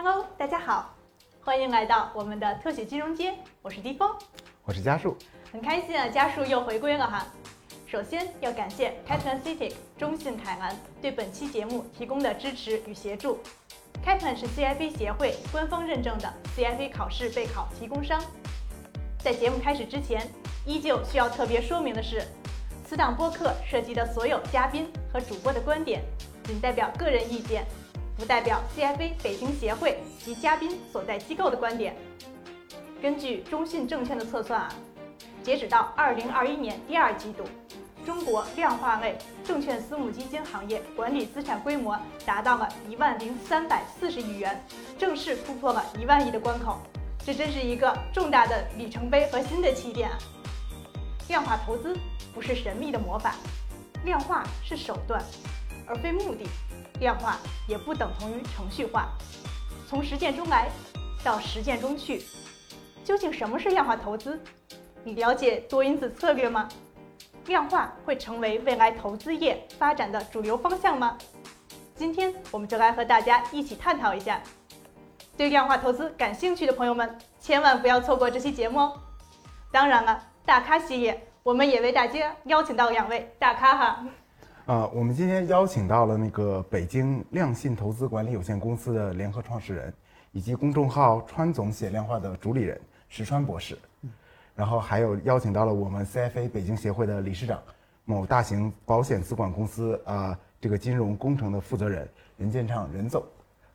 Hello，大家好，欢迎来到我们的特许金融街，我是迪峰，我是嘉树，很开心啊，嘉树又回归了哈。首先要感谢 Kaplan City 中信凯兰对本期节目提供的支持与协助。Kaplan 是 CFA 协会官方认证的 CFA 考试备考提供商。在节目开始之前，依旧需要特别说明的是，此档播客涉及的所有嘉宾和主播的观点，仅代表个人意见，不代表 CFA 北京协会及嘉宾所在机构的观点。根据中信证券的测算啊，截止到2021年第二季度。中国量化类证券私募基金行业管理资产规模达到了一万零三百四十亿元，正式突破了一万亿的关口，这真是一个重大的里程碑和新的起点。量化投资不是神秘的魔法，量化是手段，而非目的。量化也不等同于程序化。从实践中来，到实践中去，究竟什么是量化投资？你了解多因子策略吗？量化会成为未来投资业发展的主流方向吗？今天我们就来和大家一起探讨一下。对量化投资感兴趣的朋友们，千万不要错过这期节目哦。当然了，大咖系列我们也为大家邀请到两位大咖哈。啊，我们今天邀请到了那个北京量信投资管理有限公司的联合创始人，以及公众号“川总写量化”的主理人石川博士。然后还有邀请到了我们 CFA 北京协会的理事长，某大型保险资管公司啊这个金融工程的负责人任建畅任总，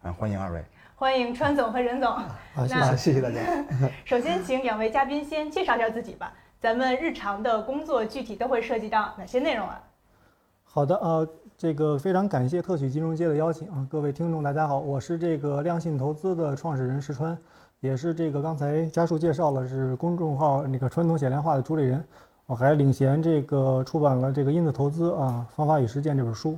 啊欢迎二位，欢迎川总和任总，好，谢谢谢谢大家。首先请两位嘉宾先介绍一下自己吧，咱们日常的工作具体都会涉及到哪些内容啊？好的，呃，这个非常感谢特许金融街的邀请啊，各位听众大家好，我是这个量信投资的创始人石川。也是这个刚才家属介绍了，是公众号那个传统显量化的主理人，我还领衔这个出版了这个因子投资啊方法与实践这本书，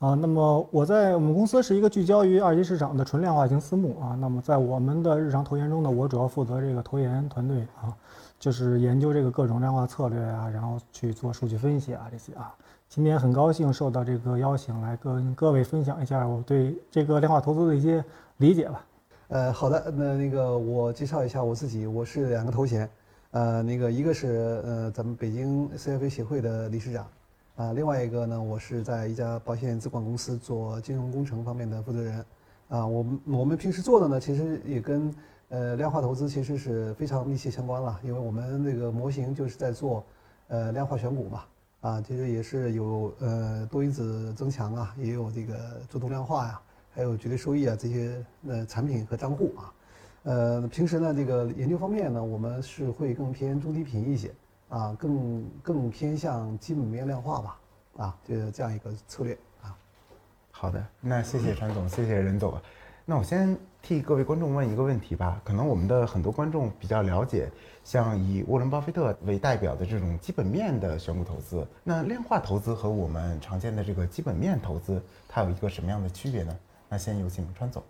啊，那么我在我们公司是一个聚焦于二级市场的纯量化型私募啊，那么在我们的日常投研中呢，我主要负责这个投研团队啊，就是研究这个各种量化策略啊，然后去做数据分析啊这些啊，今天很高兴受到这个邀请来跟各位分享一下我对这个量化投资的一些理解吧。呃，好的，那那个我介绍一下我自己，我是两个头衔，呃，那个一个是呃咱们北京 CFA 协会的理事长，啊，另外一个呢，我是在一家保险资管公司做金融工程方面的负责人，啊，我们我们平时做的呢，其实也跟呃量化投资其实是非常密切相关了，因为我们那个模型就是在做呃量化选股嘛，啊，其实也是有呃多因子增强啊，也有这个主动量化呀。还有绝对收益啊这些呃产品和账户啊，呃平时呢这个研究方面呢我们是会更偏中低频一些啊更更偏向基本面量化吧啊就这样一个策略啊。好的，那谢谢陈总，谢谢任总。那我先替各位观众问一个问题吧，可能我们的很多观众比较了解，像以沃伦巴菲特为代表的这种基本面的选股投资，那量化投资和我们常见的这个基本面投资，它有一个什么样的区别呢？那先有请川总。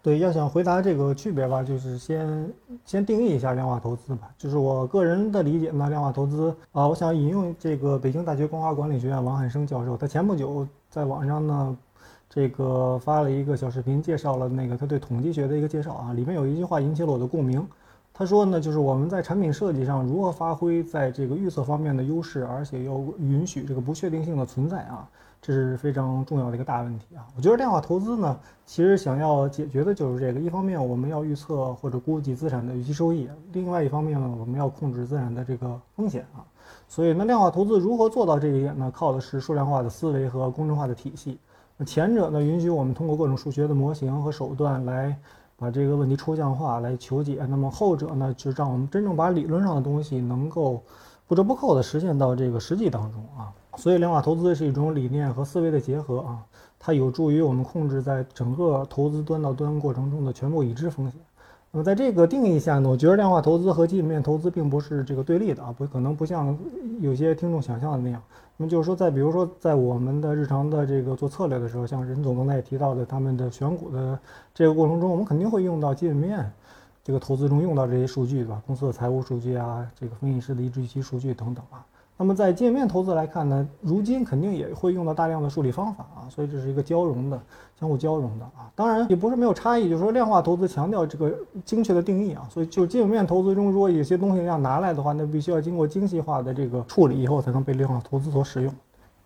对，要想回答这个区别吧，就是先先定义一下量化投资吧。就是我个人的理解呢，量化投资啊，我想引用这个北京大学光华管理学院王汉生教授，他前不久在网上呢，这个发了一个小视频，介绍了那个他对统计学的一个介绍啊，里面有一句话引起了我的共鸣。他说呢，就是我们在产品设计上如何发挥在这个预测方面的优势，而且要允许这个不确定性的存在啊。这是非常重要的一个大问题啊！我觉得量化投资呢，其实想要解决的就是这个。一方面，我们要预测或者估计资产的预期收益；另外一方面呢，我们要控制资产的这个风险啊。所以，那量化投资如何做到这一点呢？靠的是数量化的思维和工程化的体系。前者呢，允许我们通过各种数学的模型和手段来把这个问题抽象化来求解；那么后者呢，就让我们真正把理论上的东西能够不折不扣地实现到这个实际当中啊。所以，量化投资是一种理念和思维的结合啊，它有助于我们控制在整个投资端到端过程中的全部已知风险。那么，在这个定义下呢，我觉得量化投资和基本面投资并不是这个对立的啊，不可能不像有些听众想象的那样。那么就是说，在比如说在我们的日常的这个做策略的时候，像任总刚才也提到的，他们的选股的这个过程中，我们肯定会用到基本面这个投资中用到这些数据，对吧？公司的财务数据啊，这个分析师的一致预期数据等等啊。那么在界面投资来看呢，如今肯定也会用到大量的数理方法啊，所以这是一个交融的、相互交融的啊。当然也不是没有差异，就是说量化投资强调这个精确的定义啊，所以就界面投资中，如果有些东西要拿来的话，那必须要经过精细化的这个处理以后，才能被量化投资所使用。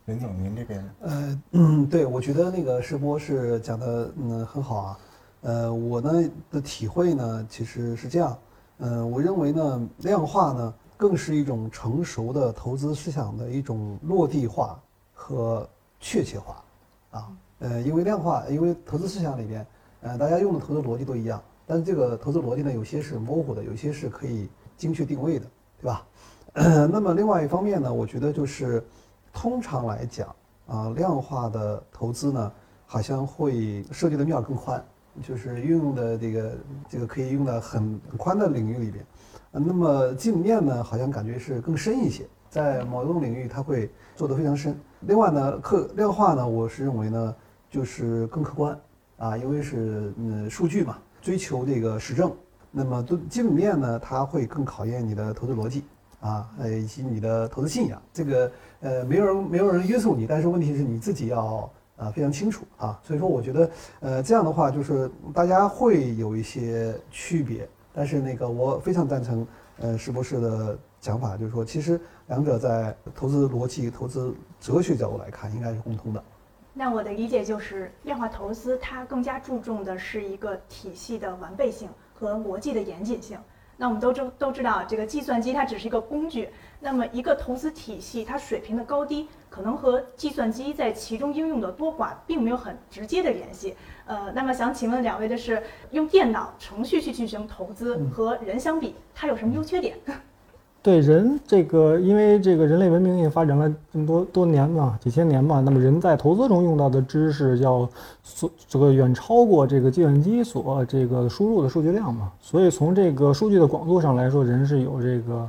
林总，您这边呃，嗯，对，我觉得那个石波是讲的嗯很好啊。呃，我呢的体会呢其实是这样，呃，我认为呢量化呢更是一种成熟的投资思想的一种落地化和确切化，啊，呃，因为量化，因为投资思想里边，呃，大家用的投资逻辑都一样，但是这个投资逻辑呢有些是模糊的，有些是可以精确定位的，对吧？那么另外一方面呢，我觉得就是通常来讲啊，量化的投资呢好像会涉及的面儿更宽。就是运用的这个这个可以用到很很宽的领域里边，呃，那么基本面呢，好像感觉是更深一些，在某一种领域它会做得非常深。另外呢，客量化呢，我是认为呢，就是更客观啊，因为是嗯数据嘛，追求这个实证。那么都基本面呢，它会更考验你的投资逻辑啊，呃以及你的投资信仰。这个呃没有人没有人约束你，但是问题是你自己要。啊，非常清楚啊，所以说我觉得，呃，这样的话就是大家会有一些区别，但是那个我非常赞成，呃，石博士的讲法，就是说其实两者在投资逻辑、投资哲学角度来看，应该是共通的。那我的理解就是，量化投资它更加注重的是一个体系的完备性和逻辑的严谨性。那我们都知都知道，这个计算机它只是一个工具。那么一个投资体系，它水平的高低，可能和计算机在其中应用的多寡，并没有很直接的联系。呃，那么想请问两位的是，用电脑程序去进行投资和人相比，它有什么优缺点？对人这个，因为这个人类文明也发展了这么多多年嘛，几千年嘛，那么人在投资中用到的知识要所这个远超过这个计算机所这个输入的数据量嘛，所以从这个数据的广度上来说，人是有这个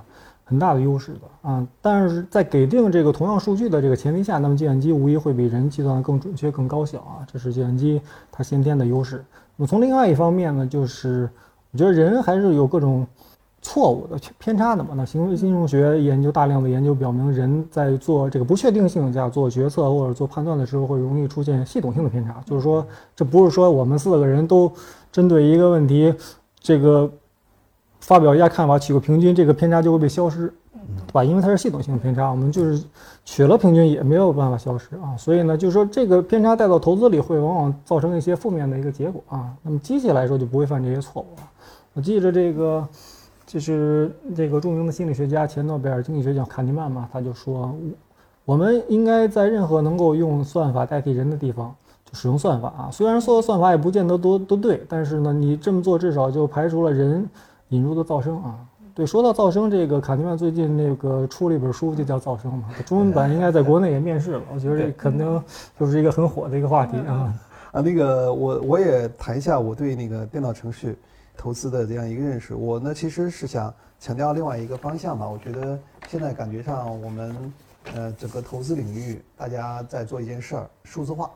很大的优势的啊。但是在给定这个同样数据的这个前提下，那么计算机无疑会比人计算的更准确、更高效啊，这是计算机它先天的优势。那么从另外一方面呢，就是我觉得人还是有各种。错误的偏差的嘛？那行为金融学研究大量的研究表明，人在做这个不确定性下做决策或者做判断的时候，会容易出现系统性的偏差。就是说，这不是说我们四个人都针对一个问题，这个发表一下看法，取个平均，这个偏差就会被消失，对吧？因为它是系统性的偏差，我们就是取了平均也没有办法消失啊。所以呢，就是说这个偏差带到投资里，会往往造成一些负面的一个结果啊。那么机器来说就不会犯这些错误了。我记着这个。就是这个著名的心理学家，前诺贝尔经济学奖卡尼曼嘛，他就说，我们应该在任何能够用算法代替人的地方就使用算法啊。虽然所有算法也不见得都都对，但是呢，你这么做至少就排除了人引入的噪声啊。对，说到噪声，这个卡尼曼最近那个出了一本书，就叫《噪声》嘛，中文版应该在国内也面世了。我觉得这肯定就是一个很火的一个话题啊。啊，那个我我也谈一下我对那个电脑程序。投资的这样一个认识，我呢其实是想强调另外一个方向吧。我觉得现在感觉上我们呃整个投资领域，大家在做一件事儿，数字化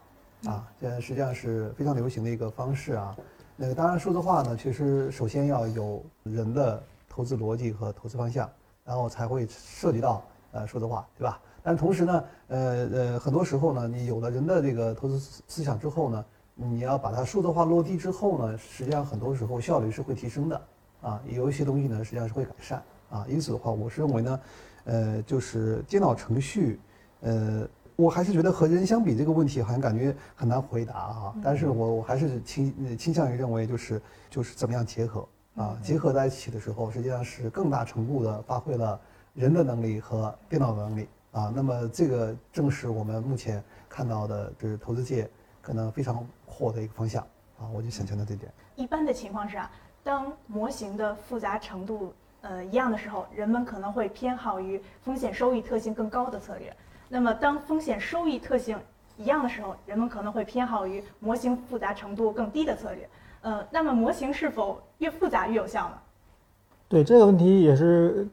啊，现在实际上是非常流行的一个方式啊。那个当然数字化呢，其实首先要有人的投资逻辑和投资方向，然后才会涉及到呃数字化，对吧？但同时呢，呃呃很多时候呢，你有了人的这个投资思想之后呢。你要把它数字化落地之后呢，实际上很多时候效率是会提升的，啊，有一些东西呢实际上是会改善，啊，因此的话，我是认为呢，呃，就是电脑程序，呃，我还是觉得和人相比这个问题好像感觉很难回答啊，但是我我还是倾倾向于认为就是就是怎么样结合啊，结合在一起的时候，实际上是更大程度的发挥了人的能力和电脑能力啊，那么这个正是我们目前看到的就是投资界可能非常。火的一个方向啊，我就想强调这点。一般的情况是啊，当模型的复杂程度呃一样的时候，人们可能会偏好于风险收益特性更高的策略。那么当风险收益特性一样的时候，人们可能会偏好于模型复杂程度更低的策略。呃，那么模型是否越复杂越有效呢？对这个问题也是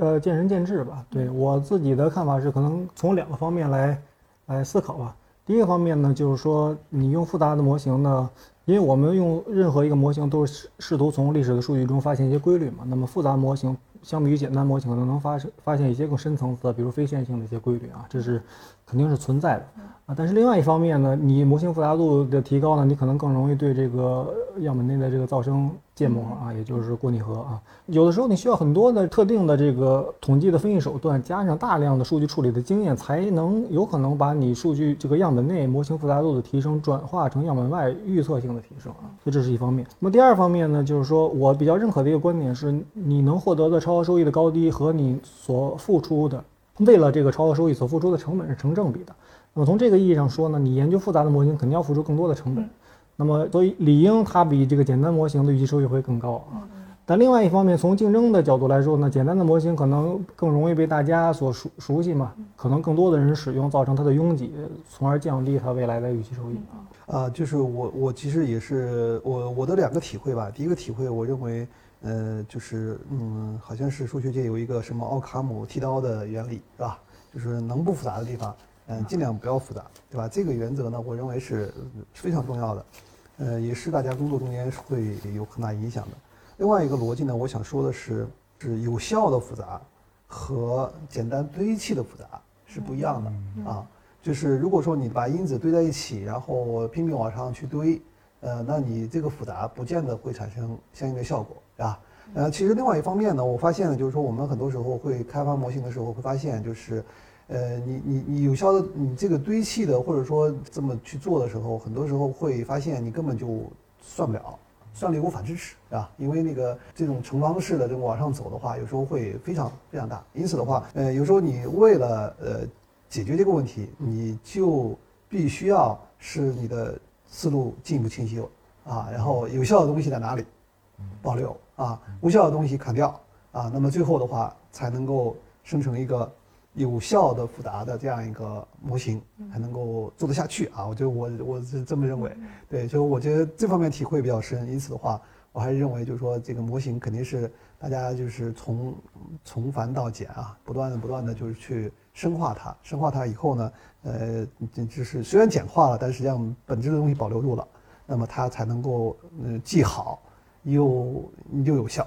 呃见仁见智吧。对我自己的看法是，可能从两个方面来来思考吧。第一个方面呢，就是说你用复杂的模型呢，因为我们用任何一个模型都是试试图从历史的数据中发现一些规律嘛。那么复杂模型相比于简单模型，可能能发生发现一些更深层次的，比如非线性的一些规律啊，这是肯定是存在的啊。但是另外一方面呢，你模型复杂度的提高呢，你可能更容易对这个样本内的这个噪声建模啊，也就是过拟合啊。有的时候你需要很多的特定的这个统计的分析手段，加上大量的数据处理的经验，才能有可能把你数据这个样本内模型复杂度的提升转化成样本外预测性的提升啊。所以这是一方面。那么第二方面呢，就是说我比较认可的一个观点是，你能获得的超额收益的高低和你所付出的为了这个超额收益所付出的成本是成正比的。那么从这个意义上说呢，你研究复杂的模型肯定要付出更多的成本。那么所以理应它比这个简单模型的预期收益会更高啊。但另外一方面，从竞争的角度来说呢，简单的模型可能更容易被大家所熟熟悉嘛，可能更多的人使用，造成它的拥挤，从而降低它未来的预期收益啊。啊，就是我我其实也是我我的两个体会吧。第一个体会，我认为，呃，就是嗯，好像是数学界有一个什么奥卡姆剃刀的原理，是吧？就是能不复杂的地方，嗯，尽量不要复杂，对吧？这个原则呢，我认为是非常重要的，呃，也是大家工作中间会有很大影响的。另外一个逻辑呢，我想说的是，是有效的复杂和简单堆砌的复杂是不一样的啊。就是如果说你把因子堆在一起，然后拼命往上去堆，呃，那你这个复杂不见得会产生相应的效果，啊？呃，其实另外一方面呢，我发现呢，就是说我们很多时候会开发模型的时候会发现，就是，呃，你你你有效的你这个堆砌的或者说这么去做的时候，很多时候会发现你根本就算不了。算力无法支持，是吧？因为那个这种乘方式的这种往上走的话，有时候会非常非常大。因此的话，呃，有时候你为了呃解决这个问题，你就必须要使你的思路进一步清晰了啊。然后有效的东西在哪里，保留啊；无效的东西砍掉啊。那么最后的话，才能够生成一个。有效的复杂的这样一个模型才能够做得下去啊！我觉得我我是这么认为，对，就我觉得这方面体会比较深。因此的话，我还是认为就是说这个模型肯定是大家就是从从繁到简啊，不断的不断的就是去深化它，深化它以后呢，呃，就是虽然简化了，但实际上本质的东西保留住了，那么它才能够嗯记好又又有效。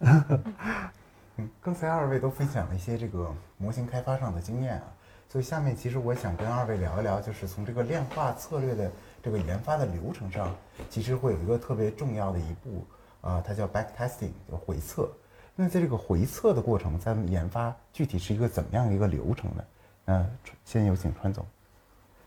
嗯，刚才二位都分享了一些这个模型开发上的经验啊，所以下面其实我想跟二位聊一聊，就是从这个量化策略的这个研发的流程上，其实会有一个特别重要的一步啊，它叫 back testing，叫回测。那在这个回测的过程，咱们研发具体是一个怎么样一个流程呢？嗯，先有请川总。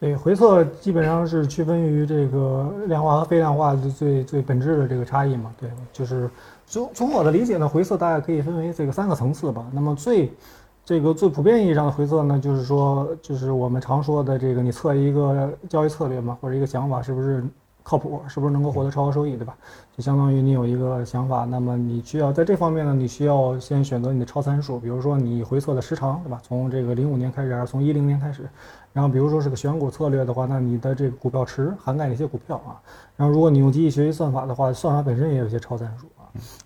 对，回测基本上是区分于这个量化和非量化的最最本质的这个差异嘛，对，就是。从从我的理解呢，回测大概可以分为这个三个层次吧。那么最这个最普遍意义上的回测呢，就是说，就是我们常说的这个，你测一个交易策略嘛，或者一个想法是不是靠谱，是不是能够获得超额收益，对吧？就相当于你有一个想法，那么你需要在这方面呢，你需要先选择你的超参数，比如说你回测的时长，对吧？从这个零五年开始，还是从一零年开始？然后比如说是个选股策略的话，那你的这个股票池涵盖哪些股票啊？然后如果你用机器学习算法的话，算法本身也有些超参数。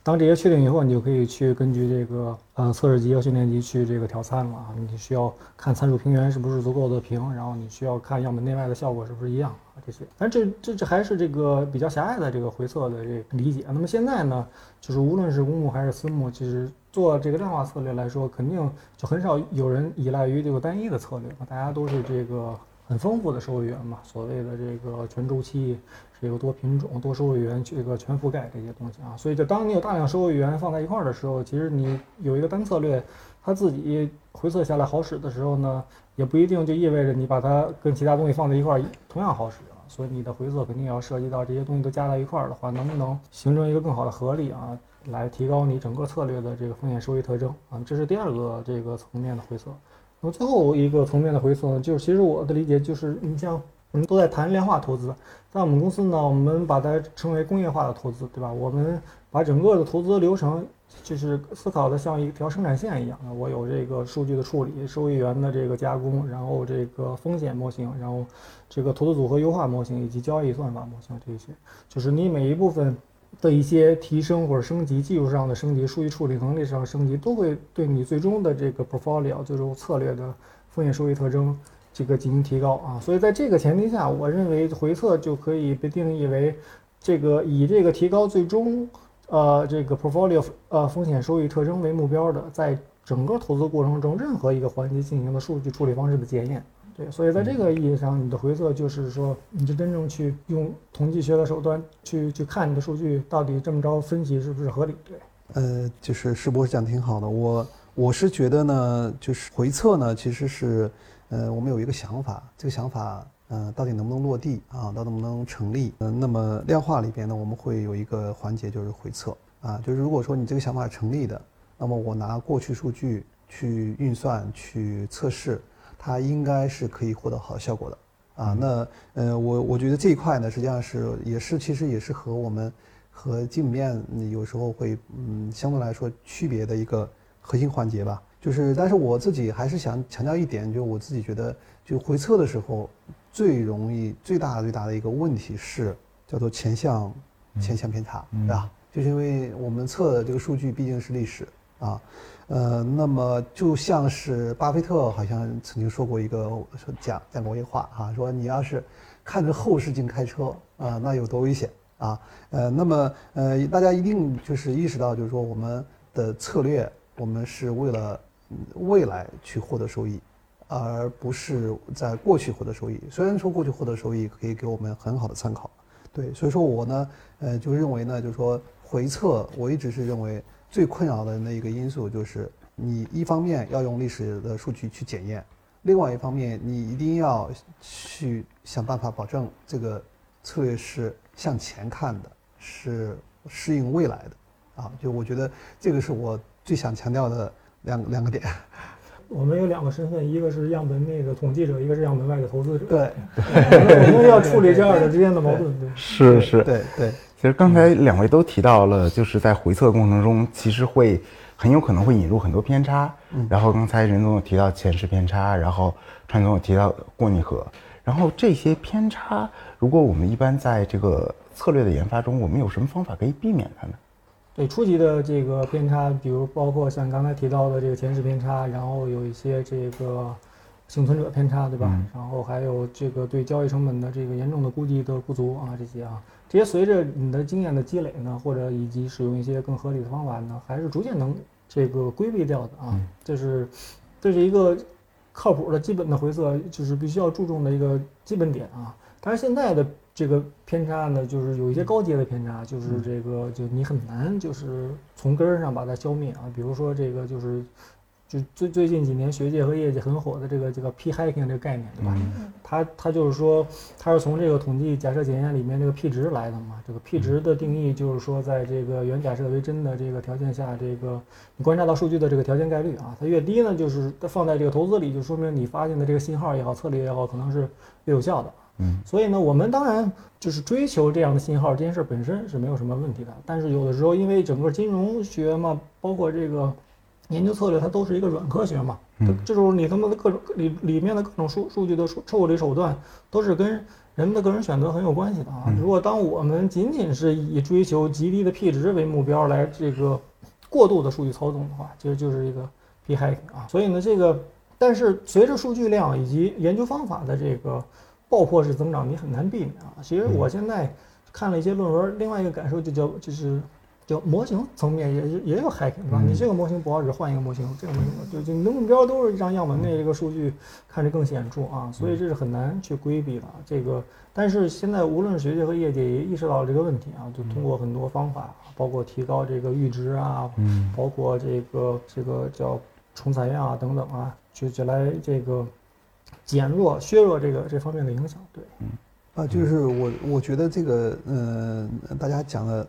当这些确定以后，你就可以去根据这个呃测试集和训练集去这个调参了啊。你需要看参数平原是不是足够的平，然后你需要看样本内外的效果是不是一样啊这些。但这这这还是这个比较狭隘的这个回测的这理解。那么现在呢，就是无论是公募还是私募，其实做这个量化策略来说，肯定就很少有人依赖于这个单一的策略嘛。大家都是这个很丰富的收益源嘛，所谓的这个全周期。这个多品种、多收益源，这个全覆盖这些东西啊，所以就当你有大量收益源放在一块儿的时候，其实你有一个单策略，它自己回测下来好使的时候呢，也不一定就意味着你把它跟其他东西放在一块儿同样好使啊。所以你的回测肯定要涉及到这些东西都加在一块儿的话，能不能形成一个更好的合力啊，来提高你整个策略的这个风险收益特征啊？这是第二个这个层面的回测。那么最后一个层面的回测呢，就是其实我的理解就是，你像。我们都在谈量化投资，在我们公司呢，我们把它称为工业化的投资，对吧？我们把整个的投资流程，就是思考的像一条生产线一样的。我有这个数据的处理、收益源的这个加工，然后这个风险模型，然后这个投资组合优化模型以及交易算法模型这些，就是你每一部分的一些提升或者升级，技术上的升级、数据处理能力上升级，都会对你最终的这个 portfolio 最终策略的风险收益特征。这个进行提高啊，所以在这个前提下，我认为回测就可以被定义为这个以这个提高最终呃这个 portfolio 呃风险收益特征为目标的，在整个投资过程中任何一个环节进行的数据处理方式的检验。对，所以在这个意义上，你的回测就是说，你是真正去用统计学的手段去去看你的数据到底这么着分析是不是合理？对，呃，就是施博士讲挺好的，我我是觉得呢，就是回测呢，其实是，呃，我们有一个想法，这个想法，呃，到底能不能落地啊？到底能不能成立？嗯、那么量化里边呢，我们会有一个环节就是回测啊，就是如果说你这个想法成立的，那么我拿过去数据去运算去测试。它应该是可以获得好效果的啊。那呃，我我觉得这一块呢，实际上是也是其实也是和我们和基本面有时候会嗯相对来说区别的一个核心环节吧。就是，但是我自己还是想强调一点，就我自己觉得，就回测的时候最容易最大最大的一个问题是叫做前向前向偏差，对吧？就是因为我们测的这个数据毕竟是历史啊。呃，那么就像是巴菲特好像曾经说过一个说讲讲过一话哈、说你要是看着后视镜开车啊、那有多危险啊？呃，那么呃，大家一定就是意识到，就是说我们的策略，我们是为了嗯未来去获得收益，而不是在过去获得收益。虽然说过去获得收益可以给我们很好的参考，对，所以说我呢，呃，就认为呢，就是说回测，我一直是认为最困扰的那一个因素就是，你一方面要用历史的数据去检验，另外一方面你一定要去想办法保证这个策略是向前看的，是适应未来的，啊，就我觉得这个是我最想强调的两两个点。我们有两个身份，一个是样本内的统计者，一个是样本外的投资者。对，我们要处理这二者之间的矛盾。对，是是。对对。其实刚才两位都提到了，就是在回测过程中，其实会很有可能会引入很多偏差。嗯然后刚才任总有提到前世偏差，然后川总有提到过拟合，然后这些偏差，如果我们一般在这个策略的研发中，我们有什么方法可以避免它呢？对初级的这个偏差，比如包括像刚才提到的这个前视偏差，然后有一些这个幸存者偏差，对吧？嗯然后还有这个对交易成本的这个严重的估计的不足啊，这些啊，这些随着你的经验的积累呢，或者以及使用一些更合理的方法呢，还是逐渐能这个规避掉的啊。这是这是一个靠谱的基本的回测，就是必须要注重的一个基本点啊。但是现在的这个偏差呢，就是有一些高阶的偏差，就是这个就你很难就是从根儿上把它消灭啊。比如说这个就是就最最近几年学界和业界很火的这个这个 p hacking 这个概念，对吧？嗯它它就是说，它是从这个统计假设检验里面这个 p 值来的嘛。这个 p 值的定义就是说，在这个原假设为真的这个条件下，这个你观察到数据的这个条件概率啊，它越低呢，就是它放在这个投资里，就说明你发现的这个信号也好，策略也好，可能是越有效的。嗯，所以呢，我们当然就是追求这样的信号，这件事本身是没有什么问题的。但是有的时候，因为整个金融学嘛，包括这个 研究策略，它都是一个软科学嘛，嗯这就是你他妈的各种里里面的各种数数据的处处理手段，都是跟人们的个人选择很有关系的啊。嗯如果当我们仅仅是以追求极低的 p 值为目标来这个过度的数据操纵的话，其实就是一个 p hacking 啊。所以呢，这个但是随着数据量以及研究方法的这个爆破式增长，你很难避免啊。其实我现在看了一些论文，另外一个感受就叫就是叫模型层面也也也有 hacking 对吧？嗯你这个模型不好使，换一个模型，这个模型就就你的目标都是让样本内这个数据看着更显著啊，所以这是很难去规避的。这个，但是现在无论是学界和业界也意识到了这个问题啊，就通过很多方法，包括提高这个阈值啊，嗯包括这个这个叫重采样啊等等啊，就就来这个减弱、削弱这个这方面的影响。对，嗯啊，就是我我觉得这个，嗯、大家讲的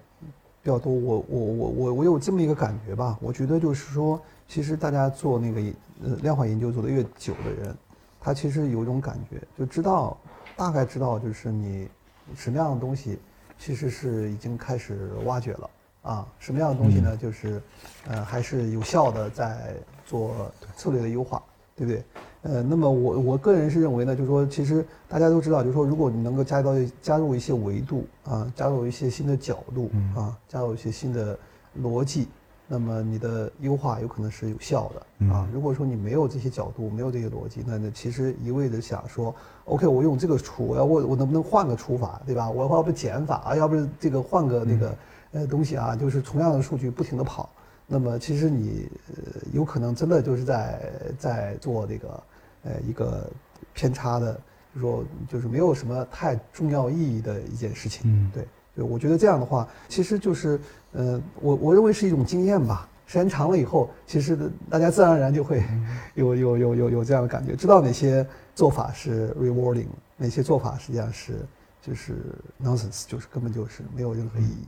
比较多，我我我我我有这么一个感觉吧，我觉得就是说，其实大家做那个呃量化研究做的越久的人，他其实有一种感觉，就知道大概知道就是你什么样的东西其实是已经开始挖掘了啊，什么样的东西呢，就是呃还是有效的在做策略的优化，对不对？呃，那么我我个人是认为呢，就是说，其实大家都知道，就是说，如果你能够加到加入一些维度啊，加入一些新的角度啊，加入一些新的逻辑，那么你的优化有可能是有效的啊。如果说你没有这些角度，没有这些逻辑，那那其实一味的想说，OK，我用这个除，我要我我能不能换个除法，对吧？我要不减法啊，要不是这个换个那个呃东西啊，就是同样的数据不停的跑，那么其实你呃有可能真的就是在在做这个呃一个偏差的，就说就是没有什么太重要意义的一件事情。嗯对，对，我觉得这样的话，其实就是呃我我认为是一种经验吧。时间长了以后，其实大家自然而然就会 有有有有有这样的感觉，知道哪些做法是 rewarding，哪些做法实际上是就是 nonsense，就是根本就是没有任何意义。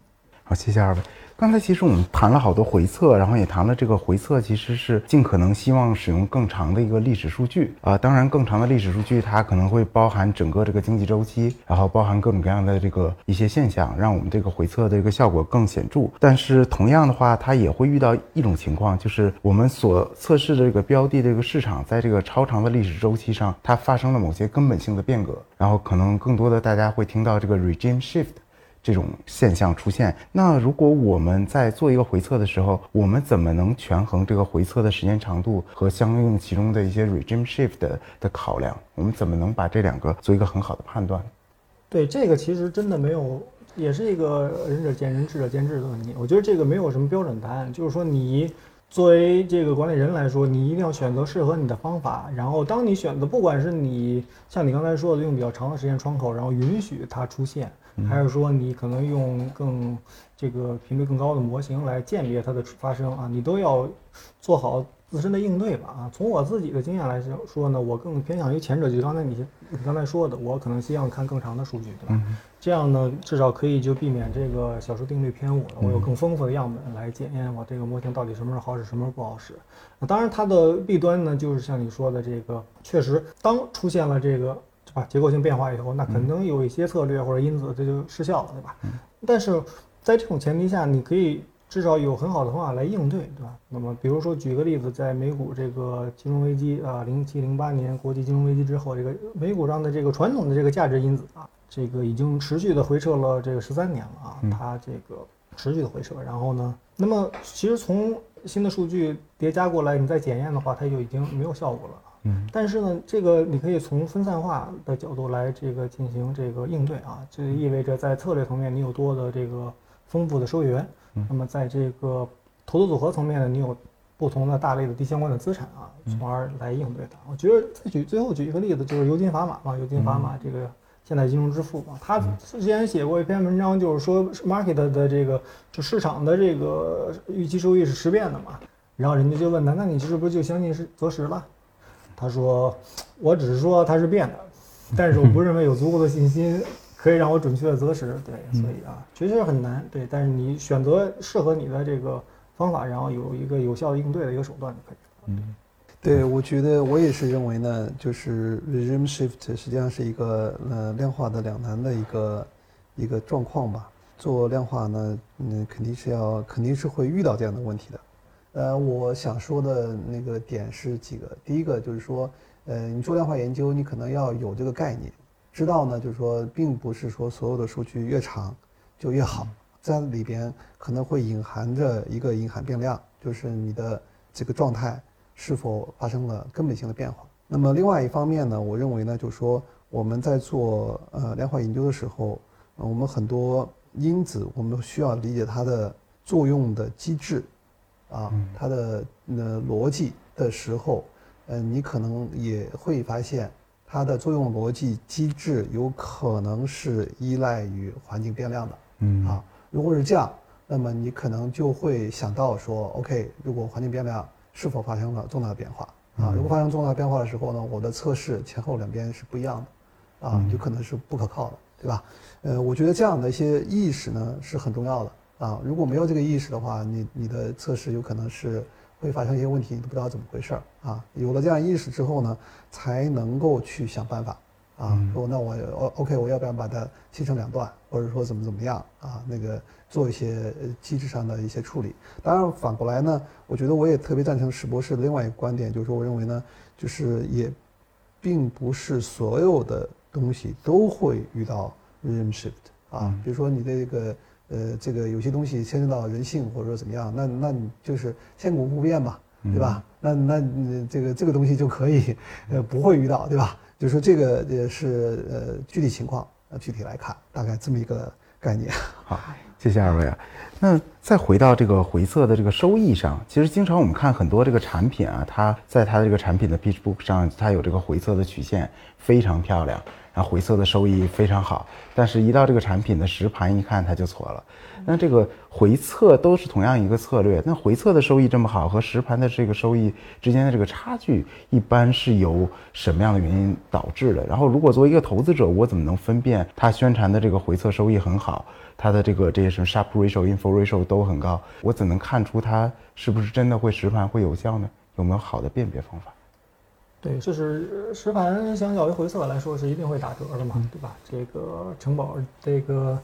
好，谢谢二位。刚才其实我们谈了好多回测，然后也谈了这个回测其实是尽可能希望使用更长的一个历史数据啊、当然，更长的历史数据它可能会包含整个这个经济周期，然后包含各种各样的这个一些现象，让我们这个回测的一个效果更显著。但是同样的话，它也会遇到一种情况，就是我们所测试的这个标的这个市场，在这个超长的历史周期上，它发生了某些根本性的变革，然后可能更多的大家会听到这个 regime shift。这种现象出现。那如果我们在做一个回测的时候，我们怎么能权衡这个回测的时间长度和相应其中的一些 regime shift 的考量？我们怎么能把这两个做一个很好的判断？对这个其实真的没有，也是一个仁者见仁，智者见智的问题。我觉得这个没有什么标准答案，就是说你作为这个管理人来说，你一定要选择适合你的方法。然后当你选择，不管是你像你刚才说的用比较长的时间窗口，然后允许它出现，还是说你可能用更这个频率更高的模型来鉴别它的发生啊，你都要做好自身的应对吧啊。从我自己的经验来说呢，我更偏向于前者，就刚才你你刚才说的，我可能希望看更长的数据，对吧？这样呢，至少可以就避免这个小数定律偏误了。我有更丰富的样本来检验我这个模型到底什么时候好使，什么时候不好使。那当然，它的弊端呢，就是像你说的这个，确实当出现了这个对吧结构性变化以后，那可能有一些策略或者因子这就失效了，对吧？但是在这种前提下，你可以至少有很好的方法来应对，对吧？那么比如说举个例子，在美股这个金融危机啊，零七零八年国际金融危机之后，这个美股上的这个传统的这个价值因子啊，这个已经持续的回撤了这个十三年了啊，它这个持续的回撤，然后呢，那么其实从新的数据叠加过来，你再检验的话，它就已经没有效果了。嗯，但是呢，这个你可以从分散化的角度来这个进行这个应对啊，这意味着在策略层面你有多的这个丰富的收益源，那么在这个投资组合层面呢，你有不同的大类的低相关的资产啊，从而来应对它。我觉得再举最后举一个例子，就是尤金法玛嘛，尤金法玛这个现代金融之父嘛，他之前写过一篇文章，就是说 market 的这个就市场的这个预期收益是十变的嘛，然后人家就问他，那你是不是就相信是择时了？他说，我只是说它是变的，但是我不认为有足够的信心可以让我准确的择时。对，所以啊，确实很难。对，但是你选择适合你的这个方法，然后有一个有效应对的一个手段就可以了。对，我觉得我也是认为呢，就是 regime shift 实际上是一个呃量化的两难的一个一个状况吧。做量化呢，嗯，肯定是要肯定是会遇到这样的问题的。呃，我想说的那个点是几个，第一个就是说，呃，你做量化研究，你可能要有这个概念，知道呢，就是说，并不是说所有的数据越长就越好，在里边可能会隐含着一个隐含变量，就是你的这个状态是否发生了根本性的变化。那么另外一方面呢，我认为呢，就是说我们在做呃量化研究的时候，我们很多因子我们需要理解它的作用的机制。啊，它的呃逻辑的时候，呃，你可能也会发现它的作用逻辑机制有可能是依赖于环境变量的。嗯啊，如果是这样，那么你可能就会想到说，OK，如果环境变量是否发生了重大的变化啊？如果发生重大变化的时候呢，我的测试前后两边是不一样的，啊，有可能是不可靠的，对吧？呃，我觉得这样的一些意识呢是很重要的。啊，如果没有这个意识的话，你你的测试有可能是会发生一些问题，你都不知道怎么回事儿啊。有了这样意识之后呢，才能够去想办法啊，说那我 O OK，我要不要把它切成两段，或者说怎么怎么样啊？那个做一些呃机制上的一些处理。当然反过来呢，我觉得我也特别赞成史博士的另外一个观点，就是说我认为呢，就是也并不是所有的东西都会遇到 regime shift 啊，比如说你的这个。呃，这个有些东西牵涉到人性或者说怎么样，那那你就是千古不变嘛，对吧？那那你这个这个东西就可以，呃，不会遇到，对吧？就是说这个也是呃具体情况，呃具体来看，大概这么一个概念。好，谢谢二位啊。那再回到这个回测的这个收益上，其实经常我们看很多这个产品啊，它在它的这个产品的 pitch book 上，它有这个回测的曲线非常漂亮，啊回测的收益非常好，但是一到这个产品的实盘一看，它就错了。那这个回测都是同样一个策略，那回测的收益这么好，和实盘的这个收益之间的这个差距，一般是由什么样的原因导致的？然后，如果作为一个投资者，我怎么能分辨他宣传的这个回测收益很好，他的这个这些什么 sharp ratio、info ratio 都很高，我怎能看出它是不是真的会实盘会有效呢？有没有好的辨别方法？对，就是实盘相较于回测来说是一定会打折的嘛，对吧？这个城堡这个。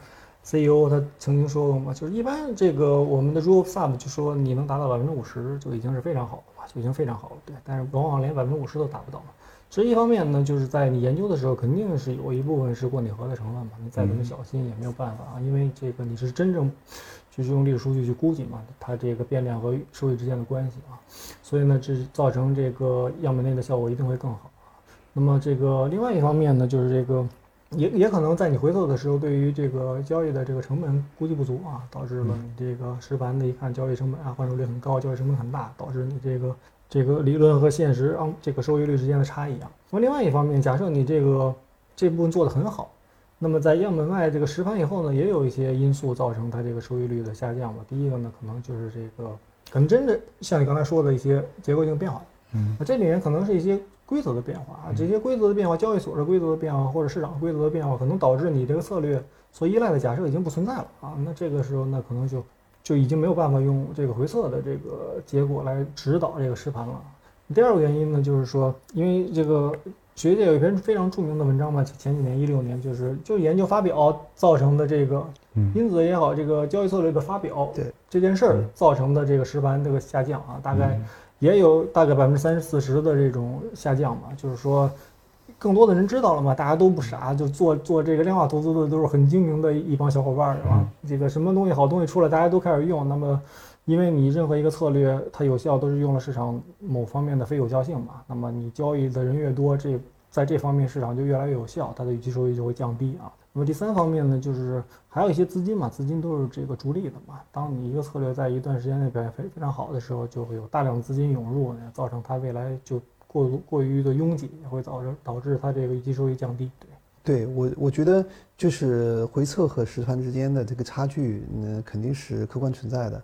CEO 他曾经说过嘛，就是一般这个我们的 rule of thumb 就说你能达到百分之五十就已经是非常好了吧，就已经非常好了，对。但是往往连百分之五十都达不到嘛。所以一方面呢，就是在你研究的时候，肯定是有一部分是过拟合的成分嘛。你再怎么小心也没有办法啊，因为这个你是真正就是用历史数据去估计嘛，它这个变量和收益之间的关系啊。所以呢，这造成这个样本内的效果一定会更好。那么这个另外一方面呢，就是这个。也也可能在你回测的时候，对于这个交易的这个成本估计不足啊，导致了你这个实盘的一看交易成本啊，换手率很高，交易成本很大，导致你这个这个理论和现实啊这个收益率之间的差异啊。那么另外一方面，假设你这个这部分做得很好，那么在样本外这个实盘以后呢，也有一些因素造成它这个收益率的下降吧。第一个呢，可能就是这个可能真的像你刚才说的一些结构性变化，嗯，那这里面可能是一些。规则的变化啊，这些规则的变化，交易所的规则的变化，或者市场规则的变化，可能导致你这个策略所依赖的假设已经不存在了啊。那这个时候，那可能就就已经没有办法用这个回测的这个结果来指导这个实盘了。第二个原因呢，就是说，因为这个学界有一篇非常著名的文章嘛，前几年一六年，就是就研究发表造成的这个因子也好，这个交易策略的发表对这件事儿造成的这个实盘这个下降啊，大概。也有大概百分之三十四十的这种下降嘛，就是说，更多的人知道了嘛，大家都不傻，就做做这个量化投资的都是很精明的一帮小伙伴儿，是吧？这个什么东西好东西出来，大家都开始用。那么，因为你任何一个策略它有效，都是用了市场某方面的非有效性嘛。那么你交易的人越多，这在这方面市场就越来越有效，它的预期收益就会降低啊。那么第三方面呢，就是还有一些资金嘛，资金都是这个逐利的嘛。当你一个策略在一段时间内表现非非常好的时候，就会有大量资金涌入，造成它未来就过过于的拥挤，也会导致导致它这个预期收益降低。对，对我我觉得就是回测和实盘之间的这个差距，那肯定是客观存在的。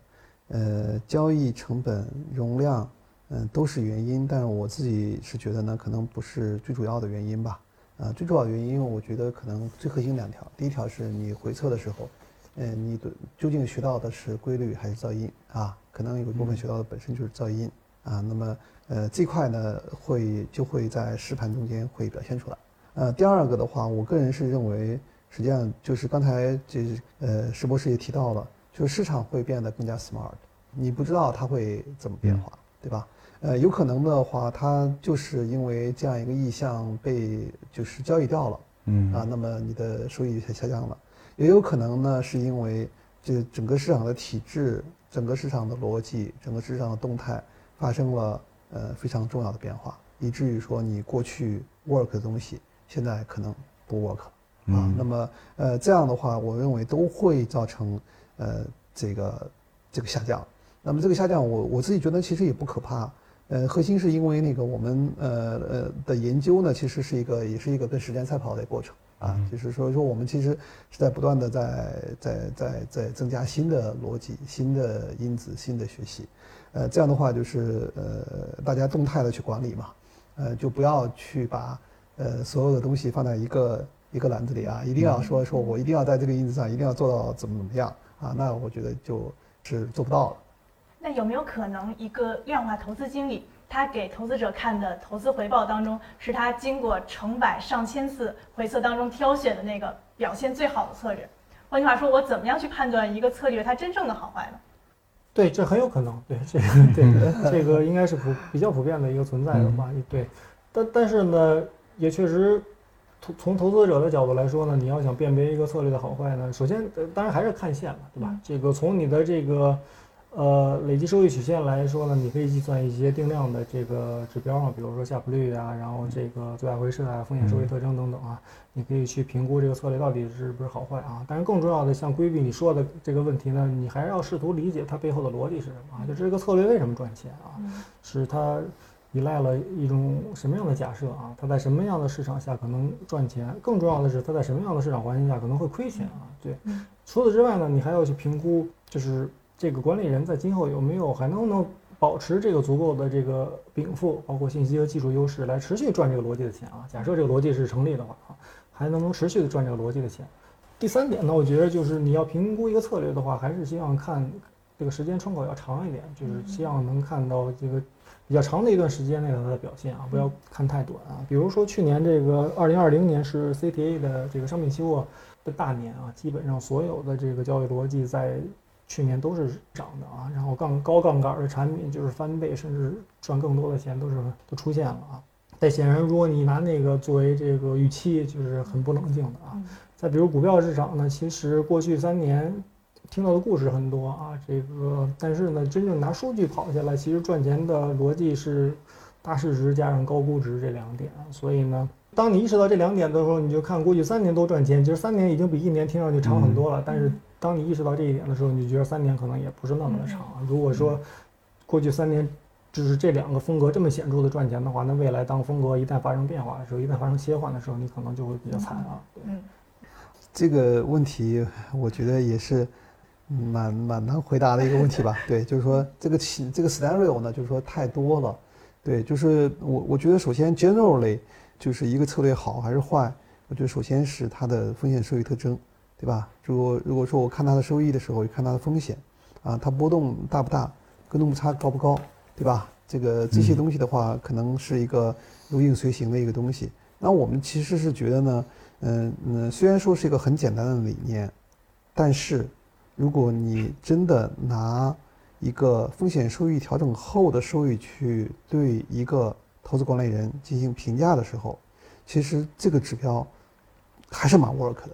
呃，交易成本、容量，嗯，都是原因，但是我自己是觉得呢，可能不是最主要的原因吧。啊，最主要原因，我觉得可能最核心两条。第一条是你回测的时候，嗯，你的究竟学到的是规律还是噪音啊？可能有一部分学到的本身就是噪音啊。那么，呃，这块呢，会就会在实盘中间会表现出来。呃，第二个的话，我个人是认为，实际上就是刚才这呃石博士也提到了，就是市场会变得更加 smart，你不知道它会怎么变化，对吧？呃，有可能的话，它就是因为这样一个意向被就是交易掉了，嗯啊，那么你的收益才下降了。也有可能呢，是因为这整个市场的体制、整个市场的逻辑、整个市场的动态发生了呃非常重要的变化，以至于说你过去 work 的东西现在可能不 work 啊。那么呃这样的话，我认为都会造成呃这个这个下降。那么这个下降，我我自己觉得其实也不可怕。呃，核心是因为那个我们呃呃的研究呢，其实是一个也是一个跟时间赛跑的过程啊，就是说说我们其实是在不断的在在在在增加新的逻辑、新的因子、新的学习，呃，这样的话就是呃大家动态的去管理嘛，呃，就不要去把呃所有的东西放在一个一个篮子里啊，一定要说说我一定要在这个因子上一定要做到怎么怎么样啊，那我觉得就是做不到了。那有没有可能，一个量化投资经理，他给投资者看的投资回报当中，是他经过成百上千次回测当中挑选的那个表现最好的策略？换句话说，我怎么样去判断一个策略它真正的好坏呢？对，这很有可能。对，这个 对，这个应该是普比较普遍的一个存在的话，对。但但是呢，也确实，从从投资者的角度来说呢，你要想辨别一个策略的好坏呢，首先当然还是看线嘛，对吧？这个从你的这个。呃，累计收益曲线来说呢，你可以计算一些定量的这个指标啊，比如说夏普率啊，然后这个最大回撤啊、风险收益特征等等啊，你可以去评估这个策略到底是不是好坏啊。但是更重要的，像规避你说的这个问题呢，你还是要试图理解它背后的逻辑是什么啊，就这个策略为什么赚钱啊？是它依赖了一种什么样的假设啊？它在什么样的市场下可能赚钱？更重要的是，它在什么样的市场环境下可能会亏钱啊？对。除此之外呢，你还要去评估，就是这个管理人在今后有没有还能不能保持这个足够的这个禀赋，包括信息和技术优势，来持续赚这个逻辑的钱啊？假设这个逻辑是成立的话啊，还能不能持续的赚这个逻辑的钱？第三点呢，我觉得就是你要评估一个策略的话，还是希望看这个时间窗口要长一点，就是希望能看到这个比较长的一段时间内它的表现啊，不要看太短啊。比如说去年这个二零二零年是 CTA 的这个商品期货。的大年啊，基本上所有的这个交易逻辑在去年都是涨的啊，然后杠高杠杆的产品就是翻倍，甚至赚更多的钱都是都出现了啊。但显然，如果你拿那个作为这个预期，就是很不冷静的啊。再比如股票市场呢，其实过去三年听到的故事很多啊，这个但是呢，真正拿数据跑下来，其实赚钱的逻辑是大市值加上高估值这两点，所以呢。当你意识到这两点的时候，你就看过去三年多赚钱，其实三年已经比一年听上去长很多了。但是当你意识到这一点的时候，你就觉得三年可能也不是那么的长。如果说过去三年只是这两个风格这么显著的赚钱的话，那未来当风格一旦发生变化的时候，一旦发生切换的时候，你可能就会比较惨啊。嗯，这个问题我觉得也是蛮蛮难回答的一个问题吧。对，就是说这个起这个 scenario 呢，就是说太多了。对，就是我我觉得首先 generally。就是一个策略好还是坏，我觉得首先是它的风险收益特征，对吧？如果如果说我看它的收益的时候，就看它的风险，啊，它波动大不大，跟动差高不高，对吧？这个这些东西的话，可能是一个如影随形的一个东西。那我们其实是觉得呢，嗯嗯，虽然说是一个很简单的理念，但是如果你真的拿一个风险收益调整后的收益去对一个投资管理人进行评价的时候，其实这个指标还是蛮 work 的，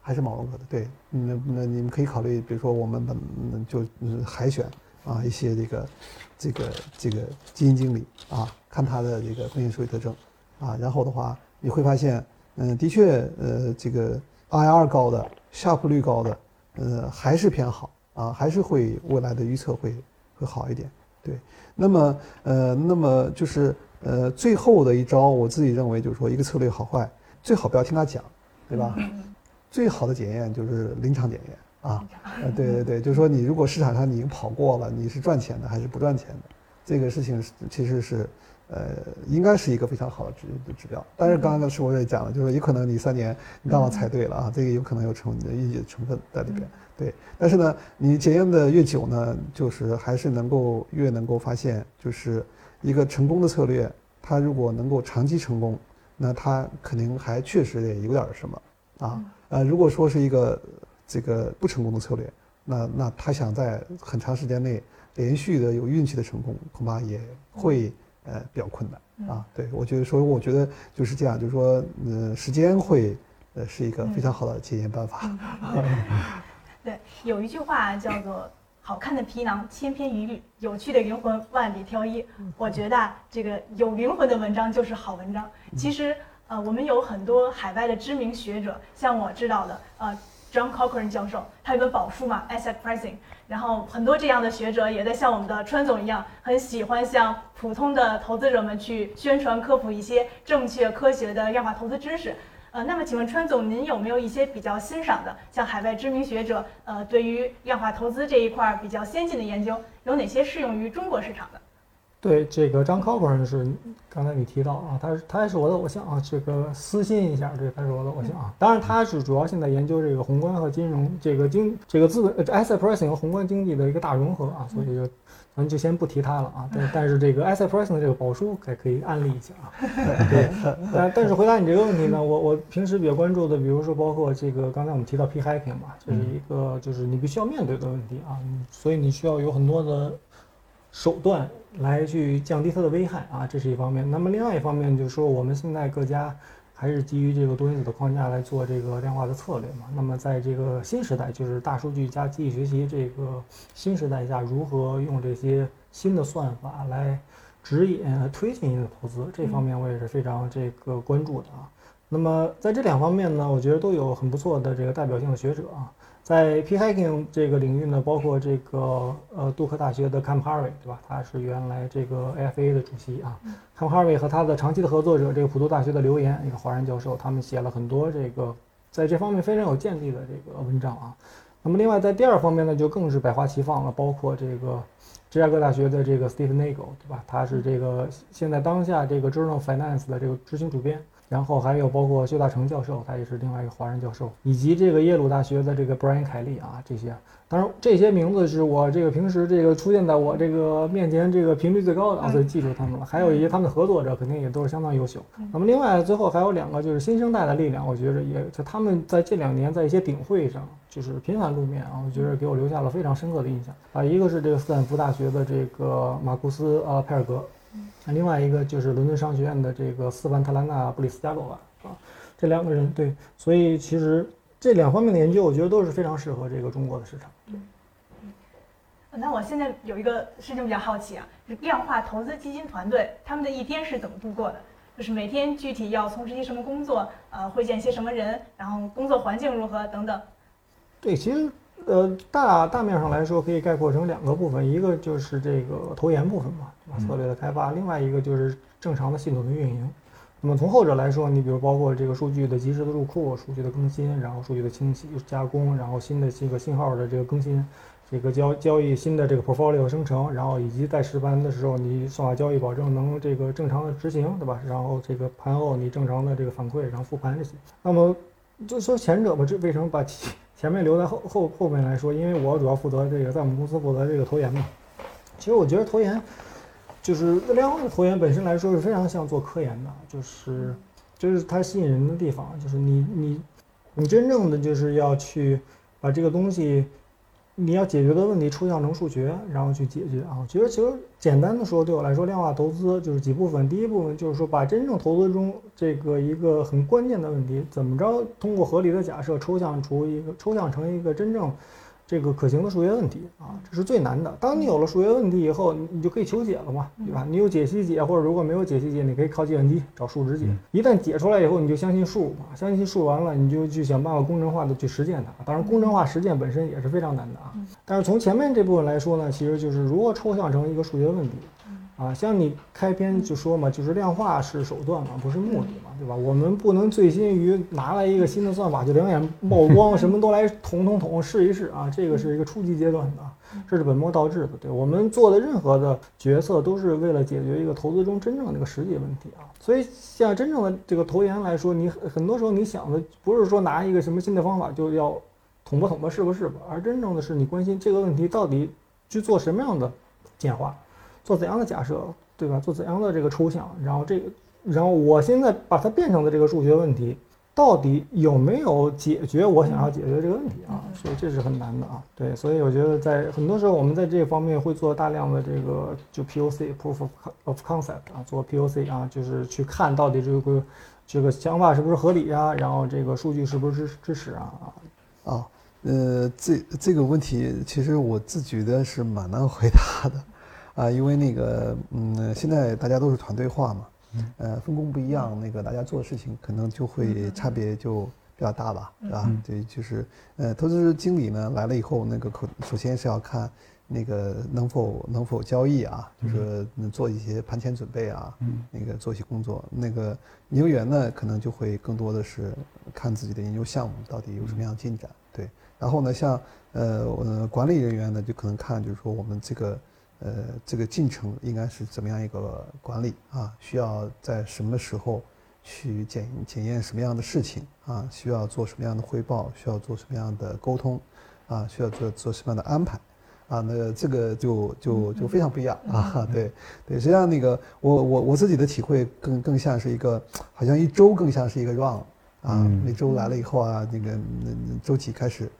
还是蛮 work 的。对，那那你们可以考虑，比如说我们本就海选啊一些这个这个这个基金经理啊，看他的这个风险收益特征啊，然后的话你会发现，嗯，的确，呃，这个 IR 高的、夏普率高的，呃，还是偏好啊，还是会未来的预测会会好一点。对，那么呃，那么就是。呃，最后的一招，我自己认为就是说，一个策略好坏，最好不要听他讲，对吧？最好的检验就是临场检验啊。呃，对对对，就是说，你如果市场上你已经跑过了，你是赚钱的还是不赚钱的，这个事情其实是，呃，应该是一个非常好的指的指标。但是刚刚是我也讲了，就是有可能你三年你刚好猜对了啊，这个有可能有成你的运气成分在里边。对，但是呢，你检验的越久呢，就是还是能够越能够发现，就是。一个成功的策略，它如果能够长期成功，那它肯定还确实得有点什么啊。呃，如果说是一个这个不成功的策略，那那他想在很长时间内连续的有运气的成功，恐怕也会呃比较困难啊。对，我觉得说，我觉得就是这样，就是说，呃，时间会呃是一个非常好的检验办法。对，有一句话叫做。好看的皮囊千篇一律，有趣的灵魂万里挑一。我觉得这个有灵魂的文章就是好文章。其实，呃，我们有很多海外的知名学者，像我知道的，呃，John Cochrane 教授，他有本宝书嘛，Asset Pricing。然后很多这样的学者也在像我们的川总一样，很喜欢向普通的投资者们去宣传科普一些正确科学的量化投资知识。呃，那么请问川总，您有没有一些比较欣赏的，像海外知名学者，呃，对于量化投资这一块比较先进的研究，有哪些适用于中国市场的？对，这个张考官是刚才你提到啊，他他也是我的偶像啊，这个私信一下，对，他是我的偶像啊。当然，他是主要现在研究这个宏观和金融，这个经这个资本 asset pricing 和宏观经济的一个大融合啊，所以就。咱就先不提他了啊，但但是这个 asset pricing 的这个宝书还可以安利一下啊。对，但但是回答你这个问题呢，我我平时比较关注的，比如说包括这个刚才我们提到 p hacking 嘛，这是一个就是你必须要面对的问题啊，所以你需要有很多的手段来去降低它的危害啊，这是一方面。那么另外一方面就是说，我们现在各家。还是基于这个多因子的框架来做这个量化的策略嘛。那么在这个新时代，就是大数据加机器学习这个新时代下，如何用这些新的算法来指引推进你的投资，这方面我也是非常这个关注的啊。那么在这两方面呢，我觉得都有很不错的这个代表性的学者啊。在 P hacking 这个领域呢，包括这个呃杜克大学的 Cam Harvey，对吧？他是原来这个 AFA 的主席啊。Cam Harvey 和他的长期的合作者，这个普渡大学的刘岩，一个华人教授，他们写了很多这个在这方面非常有见地的这个文章啊。那么另外在第二方面呢，就更是百花齐放了，包括这个芝加哥大学的这个 Steve Nagel，对吧？他是这个现在当下这个 Journal Finance 的这个执行主编。然后还有包括薛大成教授，他也是另外一个华人教授，以及这个耶鲁大学的这个 Brian 凯利啊，这些，当然这些名字是我这个平时这个出现在我这个面前这个频率最高的啊，所以记住他们了。还有一些他们的合作者肯定也都是相当优秀。那么另外最后还有两个就是新生代的力量，我觉着也就他们在这两年在一些顶会上就是频繁露面啊，我觉得给我留下了非常深刻的印象啊。一个是这个斯坦福大学的这个马库斯啊佩尔格。那另外一个就是伦敦商学院的这个斯凡特兰纳布里斯加罗瓦啊，这两个人对，所以其实这两方面的研究，我觉得都是非常适合这个中国的市场。嗯那我现在有一个事情比较好奇啊，量化投资基金团队他们的一天是怎么度过的？就是每天具体要从事些什么工作？呃，会见些什么人？然后工作环境如何等等？对，其实。呃，大大面上来说，可以概括成两个部分，一个就是这个投研部分嘛？策略的开发，另外一个就是正常的系统的运营。那么从后者来说，你比如包括这个数据的及时的入库、数据的更新，然后数据的清洗、加工，然后新的这个信号的这个更新，这个交交易新的这个 portfolio 生成，然后以及在实盘的时候，你算法交易保证能这个正常的执行，对吧？然后这个盘后你正常的这个反馈，然后复盘这些。那么就说前者吧，这为什么把前面留在后后后面来说，因为我主要负责这个，在我们公司负责这个投研嘛。其实我觉得投研，就是量化的投研本身来说是非常像做科研的，就是就是它吸引人的地方，就是你你你真正的就是要去把这个东西。你要解决的问题抽象成数学，然后去解决啊。我觉得其实简单的说，对我来说，量化投资就是几部分。第一部分就是说，把真正投资中这个一个很关键的问题，怎么着通过合理的假设抽象出一个抽象成一个真正。这个可行的数学问题啊，这是最难的。当你有了数学问题以后，你你就可以求解了嘛，对吧？你有解析解，或者如果没有解析解，你可以靠计算机找数值解。一旦解出来以后，你就相信数嘛，相信数完了，你就去想办法工程化的去实践它。当然，工程化实践本身也是非常难的啊。但是从前面这部分来说呢，其实就是如何抽象成一个数学问题。啊，像你开篇就说嘛，就是量化是手段嘛，不是目的嘛，对吧？我们不能醉心于拿来一个新的算法就两眼冒光，什么都来捅捅捅试一试啊，这个是一个初级阶段的，这是本末倒置的。对我们做的任何的决策都是为了解决一个投资中真正的一个实际问题啊。所以像真正的这个投研来说，你很很多时候你想的不是说拿一个什么新的方法就要捅吧捅吧试吧试吧，而真正的是你关心这个问题到底去做什么样的简化。做怎样的假设，对吧？做怎样的这个抽象，然后这个，然后我现在把它变成的这个数学问题，到底有没有解决我想要解决这个问题啊？所以这是很难的啊。对，所以我觉得在很多时候我们在这方面会做大量的这个就 POC（Proof of Concept） 啊，做 POC 啊，就是去看到底这个这个想法是不是合理啊？然后这个数据是不是支支持啊？啊，呃，这这个问题其实我自觉得是蛮难回答的。啊，因为那个，嗯，现在大家都是团队化嘛，呃，分工不一样，那个大家做的事情可能就会差别就比较大吧，是吧？对，就是，呃，投资经理呢来了以后，那个可首先是要看那个能否能否交易啊，就是做一些盘前准备啊，那个做一些工作。那个研究员呢，可能就会更多的是看自己的研究项目到底有什么样的进展，对。然后呢，像呃管理人员呢，就可能看就是说我们这个。呃，这个进程应该是怎么样一个管理啊？需要在什么时候去检检验什么样的事情啊？需要做什么样的汇报？需要做什么样的沟通？啊，需要做做什么样的安排？啊，那这个就就就非常不一样啊！对对，实际上那个我我我自己的体会更更像是一个，好像一周更像是一个 run 啊，每周来了以后啊，那个周几开始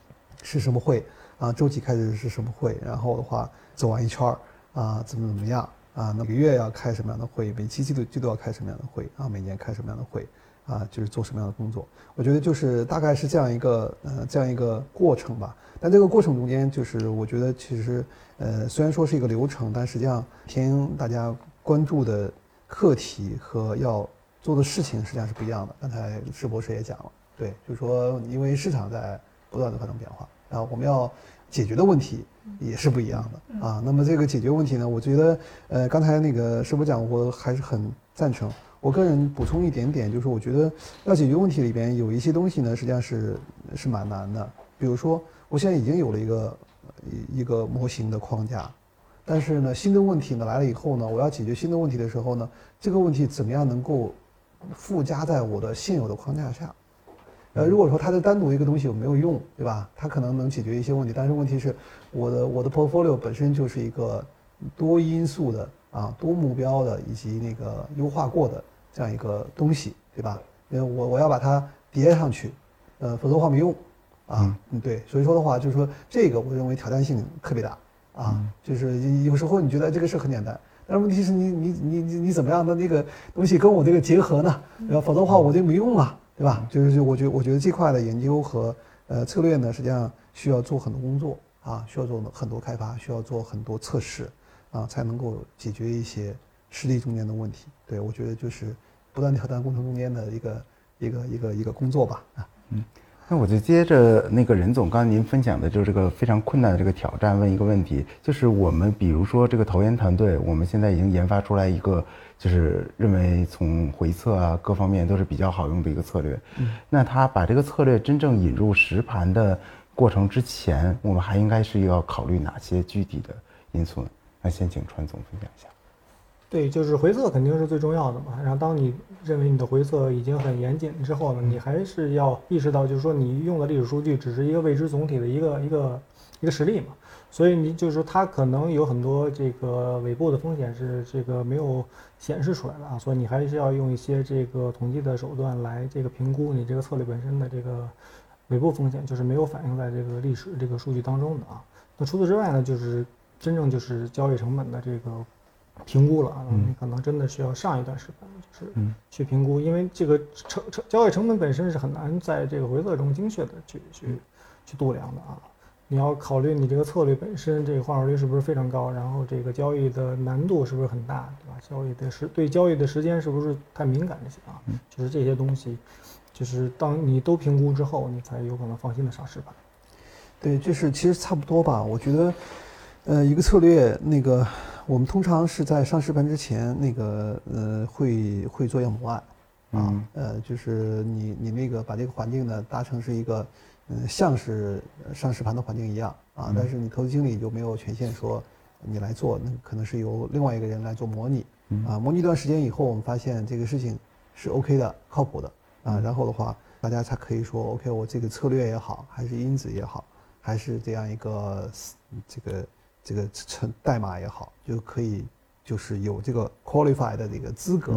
是什么会啊？周几开始是什么会？然后的话走完一圈儿。啊，怎么怎么样啊？每个月要开什么样的会？每期季度季度要开什么样的会？啊，每年开什么样的会？啊，就是做什么样的工作。我觉得就是大概是这样一个呃这样一个过程吧。但这个过程中间，就是我觉得其实呃虽然说是一个流程，但实际上听大家关注的课题和要做的事情实际上是不一样的。刚才施博士也讲了，对，就是说因为市场在不断的发生变化，然后我们要解决的问题也是不一样的啊。那么这个解决问题呢，我觉得呃刚才那个师傅讲，我还是很赞成。我个人补充一点点，就是我觉得要解决问题里边有一些东西呢，实际上是是蛮难的。比如说，我现在已经有了一个一一个模型的框架，但是呢，新的问题呢来了以后呢，我要解决新的问题的时候呢，这个问题怎么样能够附加在我的现有的框架下？呃，如果说它的单独一个东西我没有用，对吧？它可能能解决一些问题，但是问题是，我的我的 portfolio 本身就是一个多因素的啊，多目标的以及那个优化过的这样一个东西，对吧？因为我我要把它叠上去，呃，否则的话没用。啊，嗯，对，所以说的话，就是说这个，我认为挑战性特别大啊。就是有时候你觉得这个事很简单，但是问题是你你你你你怎么样的那个东西跟我这个结合呢？对吧？否则的话我就没用啊，对吧？就是我觉我觉得这块的研究和呃策略呢，实际上需要做很多工作啊，需要做很多开发，需要做很多测试啊，才能够解决一些实际中间的问题。对我觉得就是不断挑战工程中间的一个一个一个一个工作吧啊，嗯。那我就接着那个任总刚才您分享的，就是这个非常困难的这个挑战，问一个问题，就是我们比如说这个投研团队，我们现在已经研发出来一个，就是认为从回测啊各方面都是比较好用的一个策略。嗯。那他把这个策略真正引入实盘的过程之前，我们还应该是要考虑哪些具体的因素呢？那先请川总分享一下。对，就是回测肯定是最重要的嘛。然后当你认为你的回测已经很严谨之后呢，你还是要意识到，就是说你用的历史数据只是一个未知总体的一个一个一个实例嘛。所以你就是说它可能有很多这个尾部的风险是这个没有显示出来的啊。所以你还是要用一些这个统计的手段来这个评估你这个策略本身的这个尾部风险，就是没有反映在这个历史这个数据当中的啊。那除此之外呢，就是真正就是交易成本的这个。评估了啊，你可能真的需要上一段时间，就是去评估，因为这个成成交易成本本身是很难在这个回测中精确的去去去度量的啊。你要考虑你这个策略本身这个换手率是不是非常高，然后这个交易的难度是不是很大，对吧？交易的时对交易的时间是不是太敏感这些啊？就是这些东西，就是当你都评估之后，你才有可能放心的上市吧。对，就是其实差不多吧。我觉得，呃，一个策略那个。我们通常是在上实盘之前，那个呃会会做样模案，啊，呃就是你你那个把这个环境呢搭成是一个，嗯像是上实盘的环境一样啊，但是你投资经理就没有权限说你来做，那可能是由另外一个人来做模拟，啊，模拟一段时间以后，我们发现这个事情是 OK 的、靠谱的啊，然后的话大家才可以说 OK，我这个策略也好，还是因子也好，还是这样一个这个。这个成代码也好，就可以就是有这个 qualify 的这个资格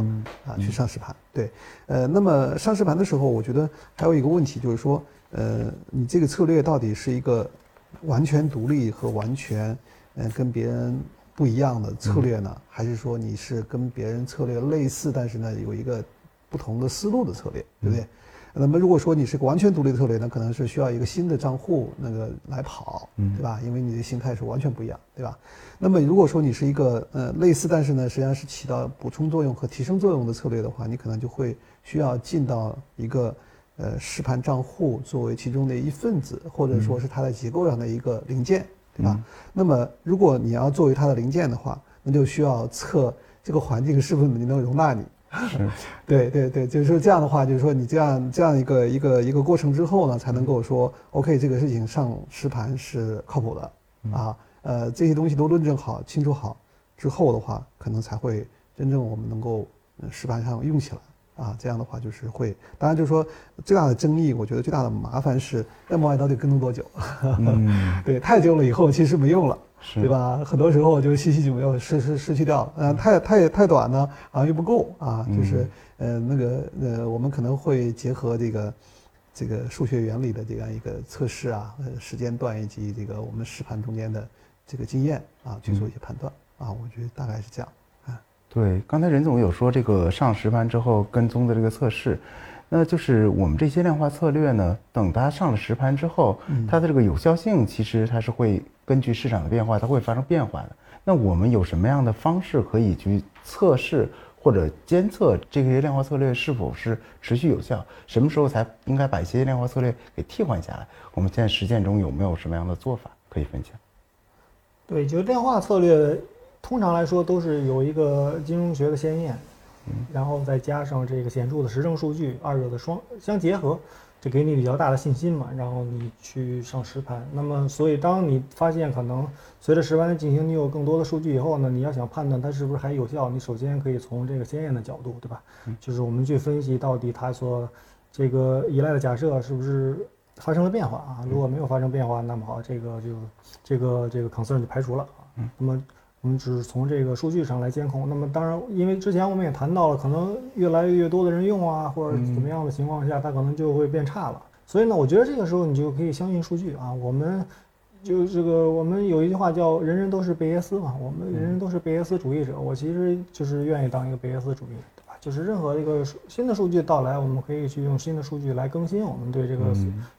啊，去上市盘。对，呃，那么上市盘的时候，我觉得还有一个问题就是说，呃，你这个策略到底是一个完全独立和完全呃跟别人不一样的策略呢，还是说你是跟别人策略类似，但是呢有一个不同的思路的策略，对不对？那么如果说你是个完全独立的策略，那可能是需要一个新的账户那个来跑，对吧？因为你的形态是完全不一样，对吧？那么如果说你是一个呃类似，但是呢实际上是起到补充作用和提升作用的策略的话，你可能就会需要进到一个呃实盘账户作为其中的一份子，或者说是它的结构上的一个零件，对吧？那么如果你要作为它的零件的话，那就需要测这个环境是不是能容纳你。对对对，就是说这样的话，就是说你这样这样一个一个一个过程之后呢，才能够说 OK，这个事情上实盘是靠谱的啊。呃，这些东西都论证好、清楚好之后的话，可能才会真正我们能够实盘上用起来啊。这样的话就是会，当然就是说最大的争议，我觉得最大的麻烦是那模案到底跟踪多久？对，太久了以后其实没用了。对吧？很多时候就信息就没有失失失去掉了。嗯，太太太短呢，啊又不够啊。就是呃那个呃，我们可能会结合这个这个数学原理的这样一个测试啊，呃时间段以及这个我们实盘中间的这个经验啊，去做一些判断啊。我觉得大概是这样啊。对，刚才任总有说这个上实盘之后跟踪的这个测试。那就是我们这些量化策略呢，等它上了实盘之后，它的这个有效性其实它是会根据市场的变化，它会发生变化的。那我们有什么样的方式可以去测试或者监测这些量化策略是否是持续有效？什么时候才应该把一些量化策略给替换下来？我们现在实践中有没有什么样的做法可以分享？对，就量化策略，通常来说都是有一个金融学的先验，然后再加上这个显著的实证数据，二者的双相结合，这给你比较大的信心嘛，然后你去上实盘。那么，所以当你发现可能随着实盘的进行，你有更多的数据以后呢，你要想判断它是不是还有效，你首先可以从这个先验的角度，对吧？就是我们去分析到底它所这个依赖的假设是不是发生了变化啊？如果没有发生变化，那么好，这个就这个这个 concern 就排除了啊。那么我们只是从这个数据上来监控。那么当然，因为之前我们也谈到了，可能越来越多的人用啊，或者怎么样的情况下，它可能就会变差了。所以呢，我觉得这个时候你就可以相信数据啊。我们就这个，我们有一句话叫“人人都是贝叶斯”嘛，我们人人都是贝叶斯主义者。我其实就是愿意当一个贝叶斯主义者，对吧？就是任何一个数新的数据到来，我们可以去用新的数据来更新我们对这个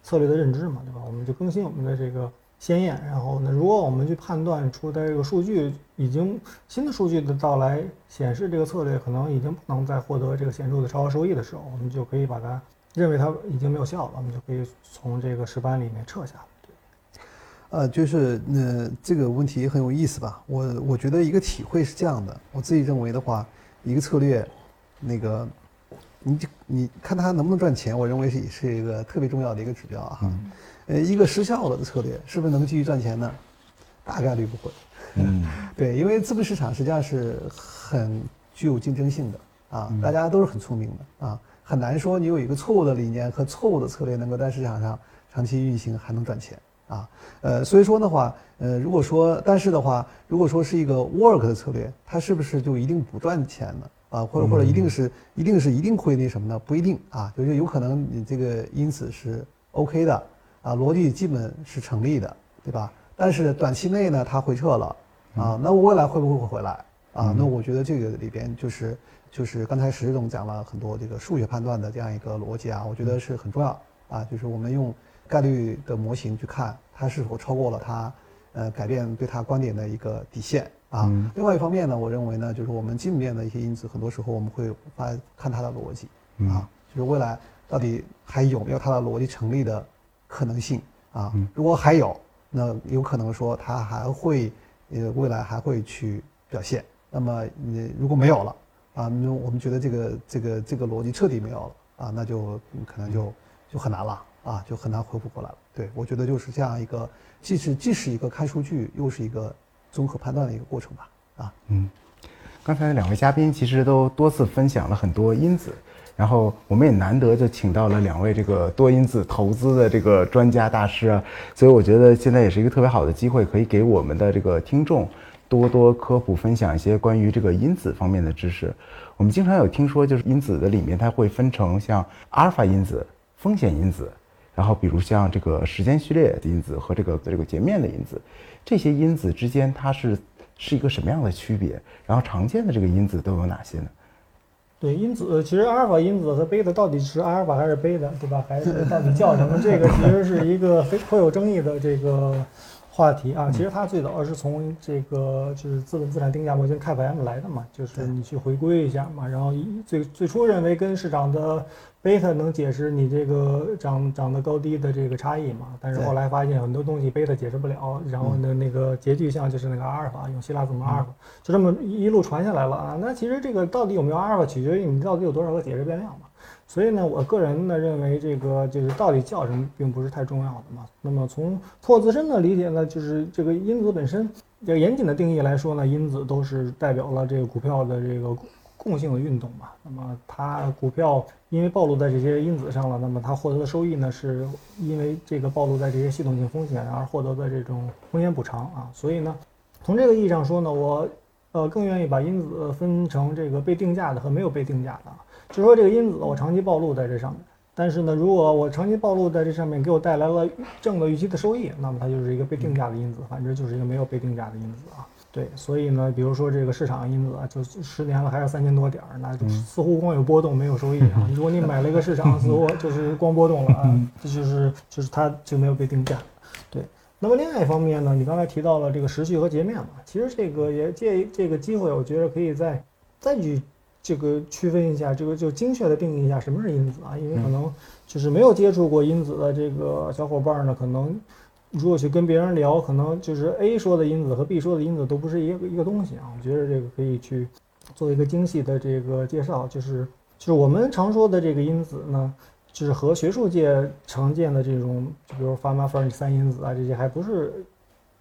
策略的认知嘛，对吧？我们就更新我们的这个先验。然后呢，如果我们去判断出它这个数据已经新的数据的到来显示这个策略可能已经不能再获得这个显著的超额收益的时候，我们就可以把它认为它已经没有效了，我们就可以从这个实盘里面撤下来。呃，就是呃，这个问题很有意思吧？我我觉得一个体会是这样的，我自己认为的话，一个策略，那个，你你看它能不能赚钱，我认为是也是一个特别重要的一个指标啊。呃，一个失效了的策略是不是能继续赚钱呢？大概率不会。嗯，对，因为资本市场实际上是很具有竞争性的啊，大家都是很聪明的啊，很难说你有一个错误的理念和错误的策略能够在市场上长期运行还能赚钱啊。呃，所以说的话，呃，如果说但是的话，如果说是一个 work 的策略，它是不是就一定不赚钱呢？啊，或者或者一定是一定是一定会那什么呢？不一定啊，就是有可能你这个因此是 OK 的啊，逻辑基本是成立的，对吧？但是短期内呢，它回撤了啊，那我未来会不会回来啊？那我觉得这个里边就是就是刚才石总讲了很多这个数学判断的这样一个逻辑啊，我觉得是很重要啊，就是我们用概率的模型去看它是否超过了它呃改变对它观点的一个底线啊。另外一方面呢，我认为呢，就是我们基本面的一些因子，很多时候我们会发看它的逻辑啊，就是未来到底还有没有它的逻辑成立的可能性啊？如果还有。那有可能说它还会，呃，未来还会去表现。那么你如果没有了，啊，那我们觉得这个这个这个逻辑彻底没有了，啊，那就可能就就很难了，啊，就很难恢复过来了。对我觉得就是这样一个，既是既是一个看数据，又是一个综合判断的一个过程吧。啊，嗯，刚才两位嘉宾其实都多次分享了很多因子。然后我们也难得就请到了两位这个多因子投资的这个专家大师啊，所以我觉得现在也是一个特别好的机会，可以给我们的这个听众多多科普分享一些关于这个因子方面的知识。我们经常有听说，就是因子的里面它会分成像阿尔法因子、风险因子，然后比如像这个时间序列的因子和这个这个截面的因子，这些因子之间它是是一个什么样的区别？然后常见的这个因子都有哪些呢？对因子，其实阿尔法因子和贝塔到底是阿尔法还是贝塔，对吧？还是到底叫什么？这个其实是一个非颇有争议的这个话题啊。其实它最早是从这个就是资本资产定价模型 CAPM 来的嘛，就是你去回归一下嘛。然后最最初认为跟市场的贝塔能解释你这个涨涨的高低的这个差异嘛，但是后来发现很多东西贝塔解释不了，然后呢那个截距项就是那个阿尔法，用希腊字母阿尔法，就这么一路传下来了啊。那其实这个到底有没有阿尔法，取决于你到底有多少个解释变量嘛。所以呢，我个人呢认为这个就是到底叫什么，并不是太重要的嘛。那么从拓自身的理解呢，就是这个因子本身，这个严谨的定义来说呢，因子都是代表了这个股票的这个。共性的运动嘛，那么它股票因为暴露在这些因子上了，那么它获得的收益呢，是因为这个暴露在这些系统性风险而获得的这种风险补偿啊。所以呢，从这个意义上说呢，我呃更愿意把因子分成这个被定价的和没有被定价的。就说这个因子我长期暴露在这上面，但是呢，如果我长期暴露在这上面，给我带来了正的预期的收益，那么它就是一个被定价的因子，反正就是一个没有被定价的因子啊。对，所以呢，比如说这个市场因子啊，就十年了还是三千多点儿，那就似乎光有波动没有收益啊。如果你买了一个市场，似乎就是光波动了啊，这就是就是它就没有被定价。对，那么另外一方面呢，你刚才提到了这个时序和截面嘛，其实这个也借这个机会，我觉得可以再再去这个区分一下，这个就精确的定义一下什么是因子啊，因为可能就是没有接触过因子的这个小伙伴呢，可能。如果去跟别人聊，可能就是 A 说的因子和 B 说的因子都不是一个一个东西啊。我觉得这个可以去做一个精细的这个介绍，就是就是我们常说的这个因子呢，就是和学术界常见的这种，就比如法马尔三因子啊这些还不是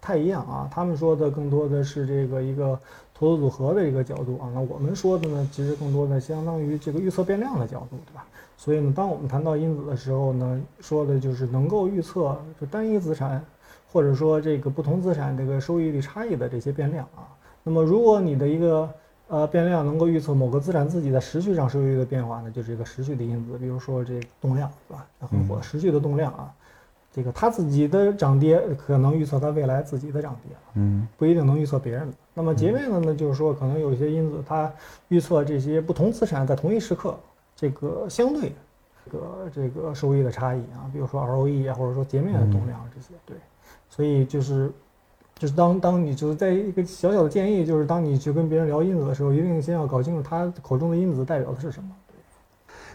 太一样啊。他们说的更多的是这个一个投资组合的一个角度啊。那我们说的呢，其实更多的相当于这个预测变量的角度，对吧？所以呢，当我们谈到因子的时候呢，说的就是能够预测就单一资产，或者说这个不同资产这个收益率差异的这些变量啊。那么，如果你的一个呃变量能够预测某个资产自己在时序上收益率的变化呢，就是一个时序的因子。比如说这动量，是吧？很火，时序的动量啊，这个他自己的涨跌可能预测他未来自己的涨跌，嗯，不一定能预测别人的。那么截面的呢，就是说可能有一些因子它预测这些不同资产在同一时刻。这个相对，这个这个收益的差异啊，比如说 ROE 啊，或者说截面的动量这些，对，所以就是，就是当当你就是在一个小小的建议，就是当你去跟别人聊因子的时候，一定先要搞清楚他口中的因子代表的是什么。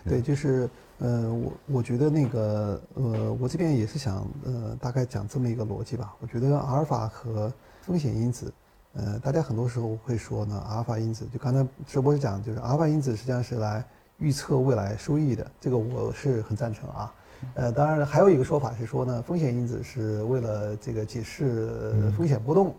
对对，就是呃，我我觉得那个呃，我这边也是想呃，大概讲这么一个逻辑吧。我觉得阿尔法和风险因子。呃，大家很多时候会说呢，阿尔法因子就刚才直播是讲，就是阿尔法因子实际上是来预测未来收益的，这个我是很赞成啊。呃，当然还有一个说法是说呢，风险因子是为了这个解释风险波动。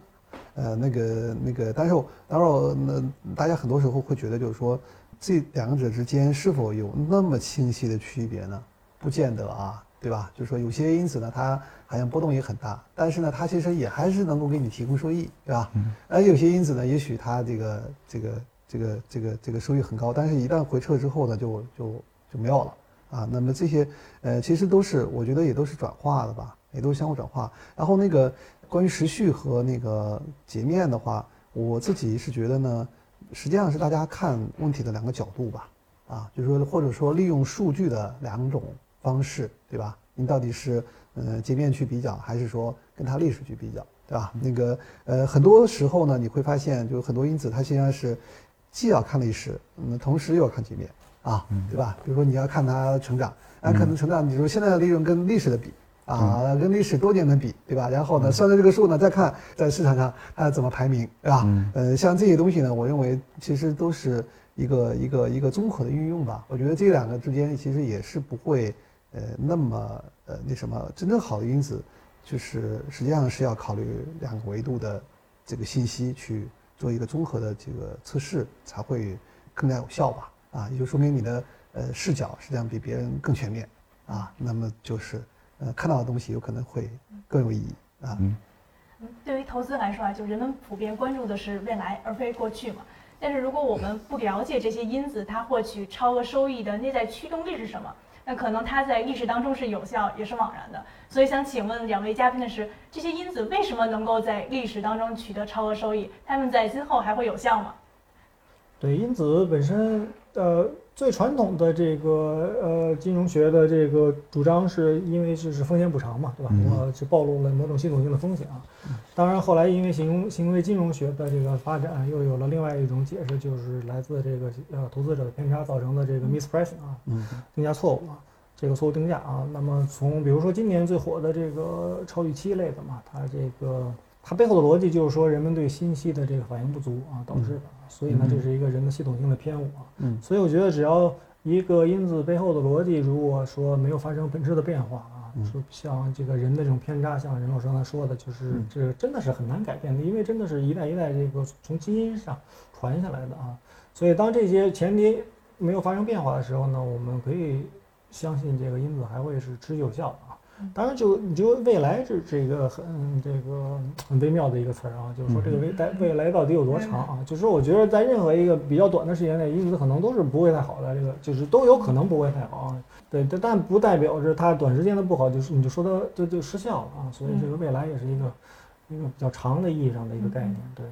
呃，那个那个，但是当然那大家很多时候会觉得就是说，这两者之间是否有那么清晰的区别呢？不见得啊。对吧？就是说有些因子呢，它好像波动也很大，但是呢，它其实也还是能够给你提供收益，对吧？嗯。而有些因子呢，也许它这个这个这个这个这个收益很高，但是一旦回撤之后呢，就就就没有了啊。那么这些呃，其实都是我觉得也都是转化的吧，也都是相互转化。然后那个关于时序和那个截面的话，我自己是觉得呢，实际上是大家看问题的两个角度吧，啊，就是说或者说利用数据的两种。方式对吧？你到底是呃截面去比较，还是说跟它历史去比较，对吧？那个呃很多时候呢，你会发现就是很多因子它实际上是既要看历史，嗯，同时又要看截面啊，对吧？比如说你要看它成长，那可能成长，你说现在的利润跟历史的比啊，跟历史多年的比，对吧？然后呢，算了这个数呢，再看在市场上它怎么排名，对吧？呃，像这些东西呢，我认为其实都是一个一个一个综合的运用吧。我觉得这两个之间其实也是不会。呃，那么呃，那什么，真正好的因子，就是实际上是要考虑两个维度的这个信息去做一个综合的这个测试，才会更加有效吧？啊，也就说明你的呃视角实际上比别人更全面啊，那么就是呃看到的东西有可能会更有意义啊。嗯，对于投资来说啊，就人们普遍关注的是未来而非过去嘛。但是如果我们不了解这些因子，它获取超额收益的内在驱动力是什么？那可能它在历史当中是有效，也是枉然的。所以想请问两位嘉宾的是，这些因子为什么能够在历史当中取得超额收益？他们在今后还会有效吗？对，因子本身，呃，最传统的这个呃金融学的这个主张，是因为就是风险补偿嘛，对吧？我，就暴露了某种系统性的风险啊。当然，后来因为形容行为金融学的这个发展，又有了另外一种解释，就是来自这个呃投资者的偏差造成的这个 mispricing 啊，定价错误啊，这个错误定价啊。那么从比如说今年最火的这个超预期类的嘛，它这个它背后的逻辑就是说人们对信息的这个反应不足啊导致的。所以呢，这是一个人的系统性的偏误啊。嗯，所以我觉得只要一个因子背后的逻辑，如果说没有发生本质的变化啊，说像这个人的这种偏差，像任老师刚才说的，就是这真的是很难改变的，因为真的是一代一代这个从基因上传下来的啊。所以当这些前提没有发生变化的时候呢，我们可以相信这个因子还会是持久有效。当然就你就未来这这个很这个很微妙的一个词儿啊，就是说这个未来未来到底有多长啊？就是说我觉得在任何一个比较短的时间内，因子可能都是不会太好的，这个就是都有可能不会太好啊。对，但但不代表着它短时间的不好，就是你就说它就就失效了啊。所以这个未来也是一个一个比较长的意义上的一个概念，对。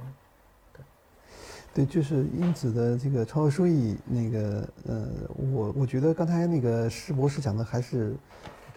对，就是因子的这个超额收益，那个呃，我我觉得刚才那个施博士讲的还是，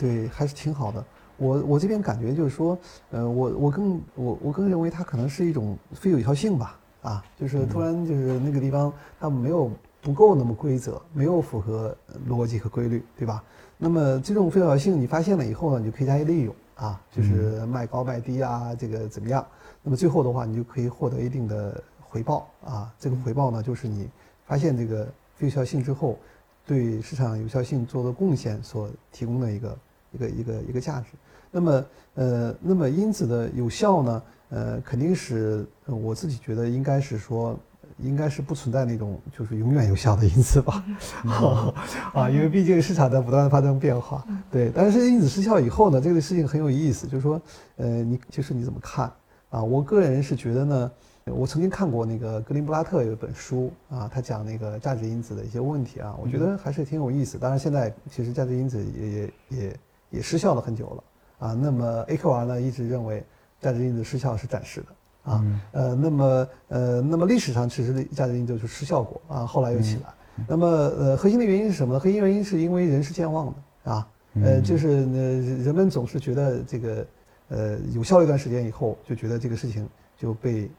对，还是挺好的。我我这边感觉就是说，呃，我我更我我更认为它可能是一种非有效性吧，啊，就是突然就是那个地方它没有不够那么规则，没有符合逻辑和规律，对吧？那么这种非有效性你发现了以后呢，你就可以加以利用啊，就是卖高卖低啊，这个怎么样？那么最后的话，你就可以获得一定的。回报啊，这个回报呢，就是你发现这个非有效性之后，对市场有效性做的贡献所提供的一个一个一个一个价值。那么呃，那么因子的有效呢，呃，肯定是我自己觉得应该是说，应该是不存在那种就是永远有效的因子吧，啊，因为毕竟市场在不断的发生变化。对，但是因子失效以后呢，这个事情很有意思，就是说，呃，你就是你怎么看啊？我个人是觉得呢。我曾经看过那个格林布拉特有一本书啊，他讲那个价值因子的一些问题啊，我觉得还是挺有意思。当然，现在其实价值因子也也也也失效了很久了啊。那么 AQR 呢，一直认为价值因子失效是暂时的啊。呃，那么呃，那么历史上其实价值因子就失效过啊，后来又起来。那么呃，核心的原因是什么呢？核心原因是因为人是健忘的啊。呃，就是呃，人们总是觉得这个呃有效一段时间以后，就觉得这个事情就被。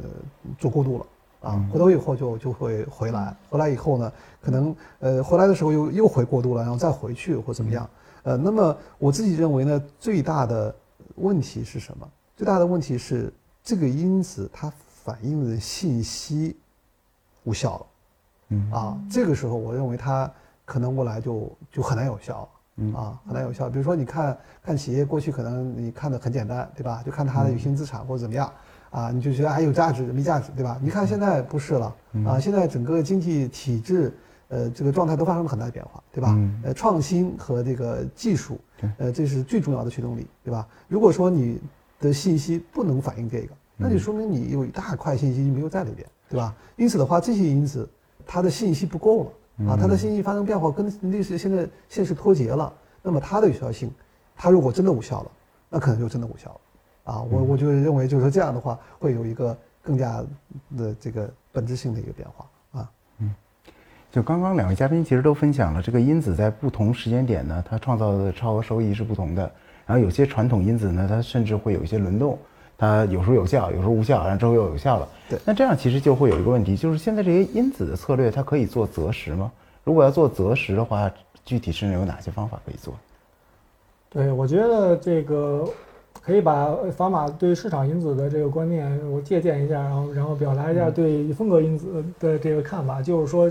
呃，做过度了啊，回头以后就就会回来，回来以后呢，可能呃回来的时候又又回过度了，然后再回去或怎么样？呃，那么我自己认为呢，最大的问题是什么？最大的问题是这个因子它反映的信息无效了，嗯啊，这个时候我认为它可能未来就就很难有效，嗯啊，很难有效。比如说你看看企业过去可能你看的很简单，对吧？就看它的有形资产或者怎么样。啊，你就觉得还有价值没价值，对吧？你看现在不是了啊，现在整个经济体制，呃，这个状态都发生了很大的变化，对吧？呃，创新和这个技术，呃，这是最重要的驱动力，对吧？如果说你的信息不能反映这个，那就说明你有一大块信息没有在里边，对吧？因此的话，这些因子它的信息不够了啊，它的信息发生变化跟历史现在现实脱节了，那么它的有效性，它如果真的无效了，那可能就真的无效了。啊，我我就认为，就是说这样的话，会有一个更加的这个本质性的一个变化就刚刚两位嘉宾其实都分享了，这个因子在不同时间点呢，它创造的超额收益是不同的。然后有些传统因子呢，它甚至会有一些轮动，它有时候有效，有时候无效，然后之后又有效了。对。那这样其实就会有一个问题，就是现在这些因子的策略，它可以做择时吗？如果要做择时的话，具体是有哪些方法可以做？对，我觉得这个。可以把法码对市场因子的这个观念我借鉴一下，然后然后表达一下对风格因子的这个看法。就是说，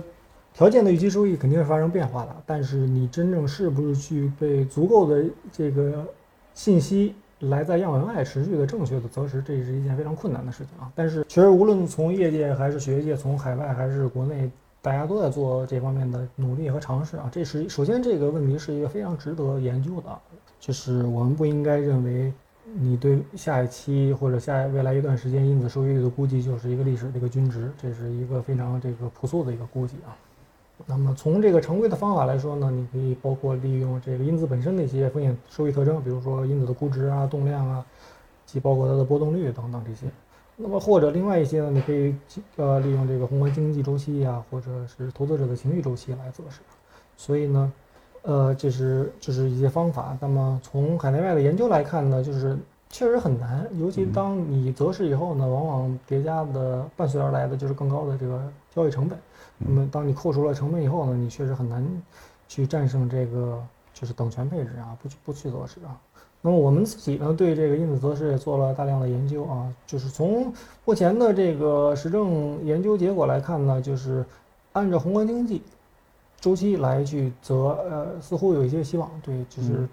条件的预期收益肯定是发生变化的，但是你真正是不是具备足够的这个信息来在样本外持续的正确的择时，这是一件非常困难的事情啊。但是其实无论从业界还是学界，从海外还是国内，大家都在做这方面的努力和尝试啊。这是首先这个问题是一个非常值得研究的，就是我们不应该认为。你对下一期或者下未来一段时间因子收益率的估计就是一个历史的一个均值，这是一个非常这个朴素的一个估计啊。那么从这个常规的方法来说呢，你可以包括利用这个因子本身的一些风险收益特征，比如说因子的估值啊、动量啊，及包括它的波动率等等这些。那么或者另外一些呢，你可以呃利用这个宏观经济周期呀，或者是投资者的情绪周期来测试。所以呢。呃，这是这是一些方法。那么从海内外的研究来看呢，就是确实很难，尤其当你择时以后呢，往往叠加的伴随而来的就是更高的这个交易成本。那么当你扣除了成本以后呢，你确实很难去战胜这个就是等权配置啊，不去不去择时啊。那么我们自己呢，对这个因子择时也做了大量的研究啊，就是从目前的这个实证研究结果来看呢，就是按照宏观经济。周期来去择，呃，似乎有一些希望。对，就是，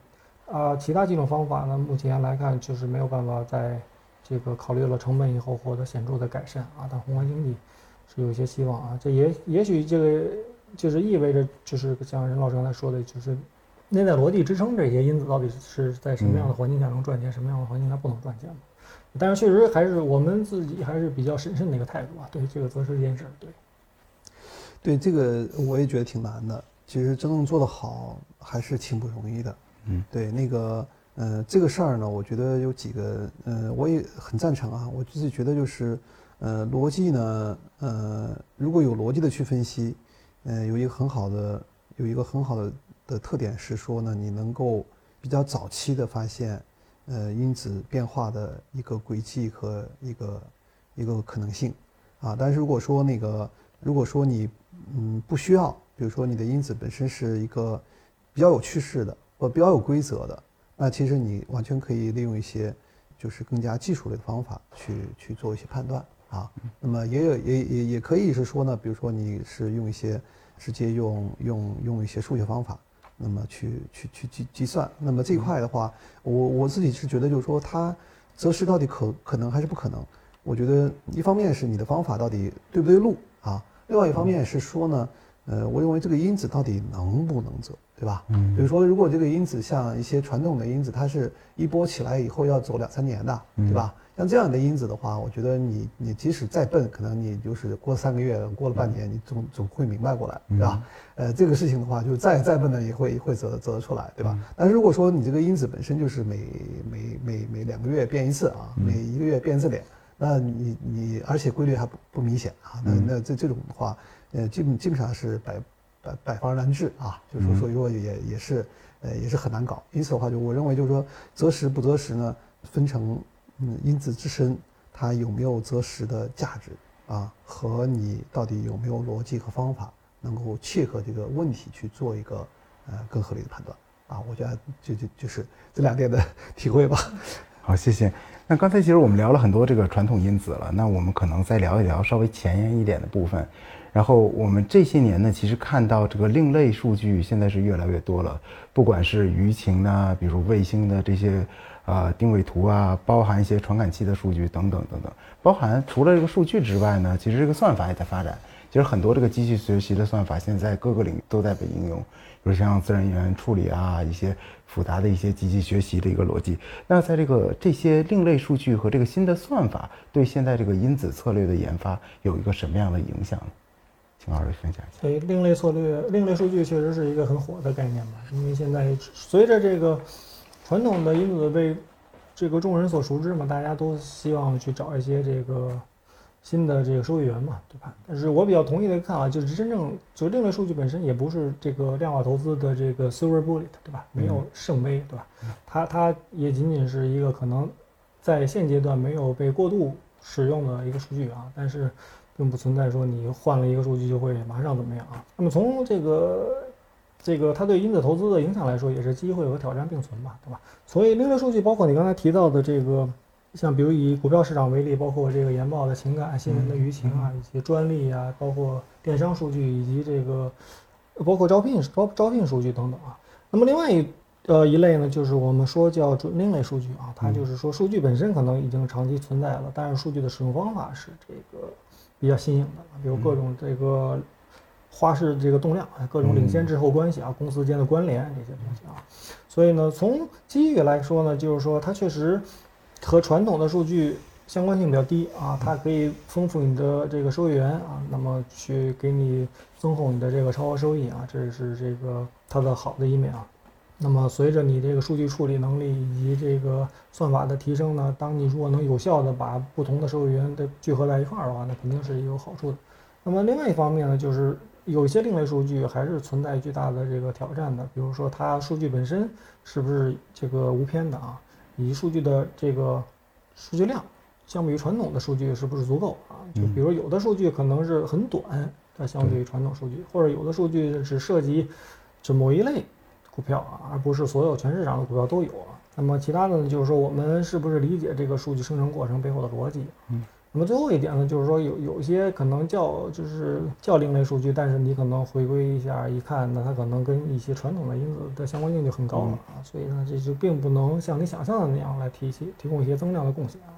啊，其他几种方法呢，目前来看就是没有办法在这个考虑了成本以后获得显著的改善啊。但宏观经济是有一些希望啊。这也也许这个就是意味着，就是像任老师刚才说的，就是内在逻辑支撑这些因子到底是在什么样的环境下能赚钱，什么样的环境下不能赚钱嘛。但是确实还是我们自己还是比较审慎的一个态度啊，对这个择时间事，对。对这个我也觉得挺难的，其实真正做得好还是挺不容易的。嗯，对那个呃这个事儿呢，我觉得有几个呃我也很赞成啊，我自己觉得就是呃逻辑呢呃如果有逻辑的去分析，呃有一个很好的有一个很好的的特点是说呢，你能够比较早期的发现呃因子变化的一个轨迹和一个一个可能性啊，但是如果说那个如果说你嗯，不需要。比如说，你的因子本身是一个比较有趋势的，或比较有规则的，那其实你完全可以利用一些就是更加技术类的方法去去做一些判断啊。那么也有也也也可以是说呢，比如说你是用一些直接用用用一些数学方法，那么去去去计计算。那么这一块的话，我我自己是觉得就是说，它择时到底可可能还是不可能？我觉得一方面是你的方法到底对不对路啊。另外一方面是说呢，呃，我认为这个因子到底能不能走，对吧？嗯。比如说，如果这个因子像一些传统的因子，它是一波起来以后要走两三年的，对吧？像这样的因子的话，我觉得你你即使再笨，可能你就是过三个月，过了半年，你总总会明白过来，对吧？呃，这个事情的话，就是再再笨呢也会会走走得出来，对吧？但是如果说你这个因子本身就是每每每每两个月变一次啊，每一个月变一次脸。那你你而且规律还不不明显啊，那那这这种的话，呃，基本基本上是百百百方而难治啊，就是说所以说也也是呃也是很难搞。因此的话，就我认为就是说择时不择时呢，分成嗯因子自身它有没有择时的价值啊，和你到底有没有逻辑和方法能够切合这个问题去做一个呃更合理的判断啊，我觉得就就就是这两点的 体会吧。好，谢谢。那刚才其实我们聊了很多这个传统因子了，那我们可能再聊一聊稍微前沿一点的部分。然后我们这些年呢，其实看到这个另类数据现在是越来越多了，不管是舆情呢，比如卫星的这些啊定位图啊，包含一些传感器的数据等等等等，包含除了这个数据之外呢，其实这个算法也在发展。其实很多这个机器学习的算法现在各个领域都在被应用，比如像自然语言处理啊一些。复杂的一些机器学习的一个逻辑，那在这个这些另类数据和这个新的算法，对现在这个因子策略的研发有一个什么样的影响呢？请二位分享一下。对，另类策略、另类数据确实是一个很火的概念吧？因为现在随着这个传统的因子被这个众人所熟知嘛，大家都希望去找一些这个。新的这个收益源嘛，对吧？但是我比较同意的看法就是，真正就另类数据本身也不是这个量化投资的这个 silver bullet，对吧？没有圣杯，对吧？它它也仅仅是一个可能在现阶段没有被过度使用的一个数据啊，但是并不存在说你换了一个数据就会马上怎么样啊。那么从这个这个它对因子投资的影响来说，也是机会和挑战并存吧，对吧？所以另类数据包括你刚才提到的这个。像比如以股票市场为例，包括这个研报的情感、新闻的舆情啊，以及专利啊，包括电商数据，以及这个包括招聘招招聘数据等等啊。那么另外一呃一类呢，就是我们说叫准另类数据啊，它就是说数据本身可能已经长期存在了，但是数据的使用方法是这个比较新颖的，比如各种这个花式这个动量，各种领先滞后关系啊，公司间的关联这些东西啊。所以呢，从机遇来说呢，就是说它确实。和传统的数据相关性比较低啊，它可以丰富你的这个收益源啊，那么去给你增厚你的这个超额收益啊，这是这个它的好的一面啊。那么随着你这个数据处理能力以及这个算法的提升呢，当你如果能有效的把不同的收益源的聚合在一块儿的话，那肯定是有好处的。那么另外一方面呢，就是有一些另类数据还是存在巨大的这个挑战的，比如说它数据本身是不是这个无偏的啊？以及数据的这个数据量，相比于传统的数据是不是足够啊？就比如有的数据可能是很短，它相对于传统数据，或者有的数据只涉及这某一类股票啊，而不是所有全市场的股票都有啊。那么其他的呢，就是说我们是不是理解这个数据生成过程背后的逻辑？嗯。那么最后一点呢，就是说有有些可能叫就是叫另类数据，但是你可能回归一下一看，那它可能跟一些传统的因子的相关性就很高了啊，所以呢这就并不能像你想象的那样来提些提供一些增量的贡献啊。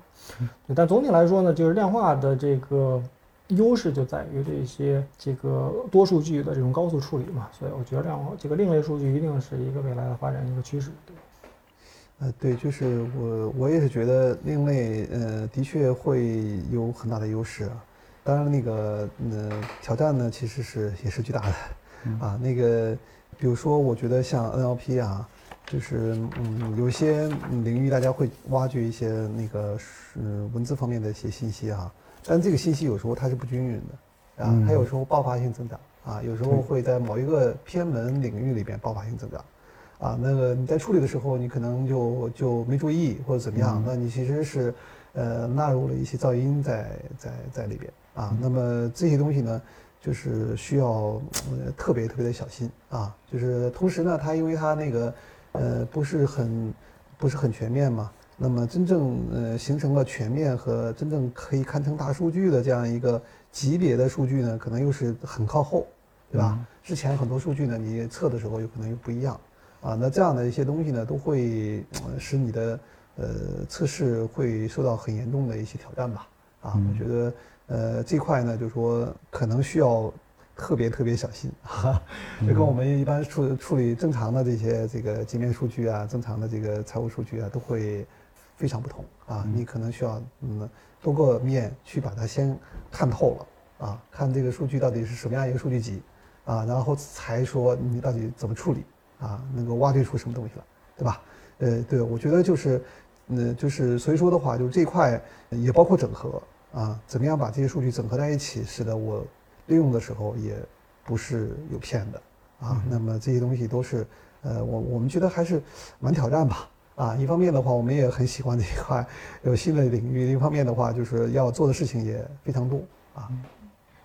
但总体来说呢，就是量化的这个优势就在于这些这个多数据的这种高速处理嘛，所以我觉得这样这个另类数据一定是一个未来的发展一个趋势。对，呃，对，就是我我也是觉得另类呃的确会有很大的优势啊。当然那个呃挑战呢其实是也是巨大的 啊。那个比如说我觉得像 NLP 啊，就是嗯有些领域大家会挖掘一些那个是文字方面的一些信息啊。但这个信息有时候它是不均匀的，啊，它有时候爆发性增长，啊，有时候会在某一个偏门领域里边爆发性增长，啊，那个你在处理的时候，你可能就就没注意或者怎么样，那你其实是，呃，纳入了一些噪音在在在里边，啊，那么这些东西呢，就是需要特别特别的小心，啊，就是同时呢，它因为它那个，呃，不是很不是很全面嘛。那么真正呃形成了全面和真正可以堪称大数据的这样一个级别的数据呢，可能又是很靠后，对吧？之前很多数据呢，你测的时候有可能又不一样，啊，那这样的一些东西呢，都会使你的呃测试会受到很严重的一些挑战吧？啊，我觉得呃这块呢，就是说可能需要特别特别小心，就跟我们一般处处理正常的这些这个界面数据啊，正常的这个财务数据啊，都会。非常不同啊！你可能需要嗯多个面去把它先看透了啊，看这个数据到底是什么样一个数据集啊，然后才说你到底怎么处理啊，能够挖掘出什么东西来，对吧？呃，对，我觉得就是嗯，就是所以说的话，就是这块也包括整合啊，怎么样把这些数据整合在一起，使得我利用的时候也不是有骗的啊。那么这些东西都是呃，我我们觉得还是蛮挑战吧。啊，一方面的话，我们也很喜欢这一块有新的领域；，另一方面的话，就是要做的事情也非常多啊。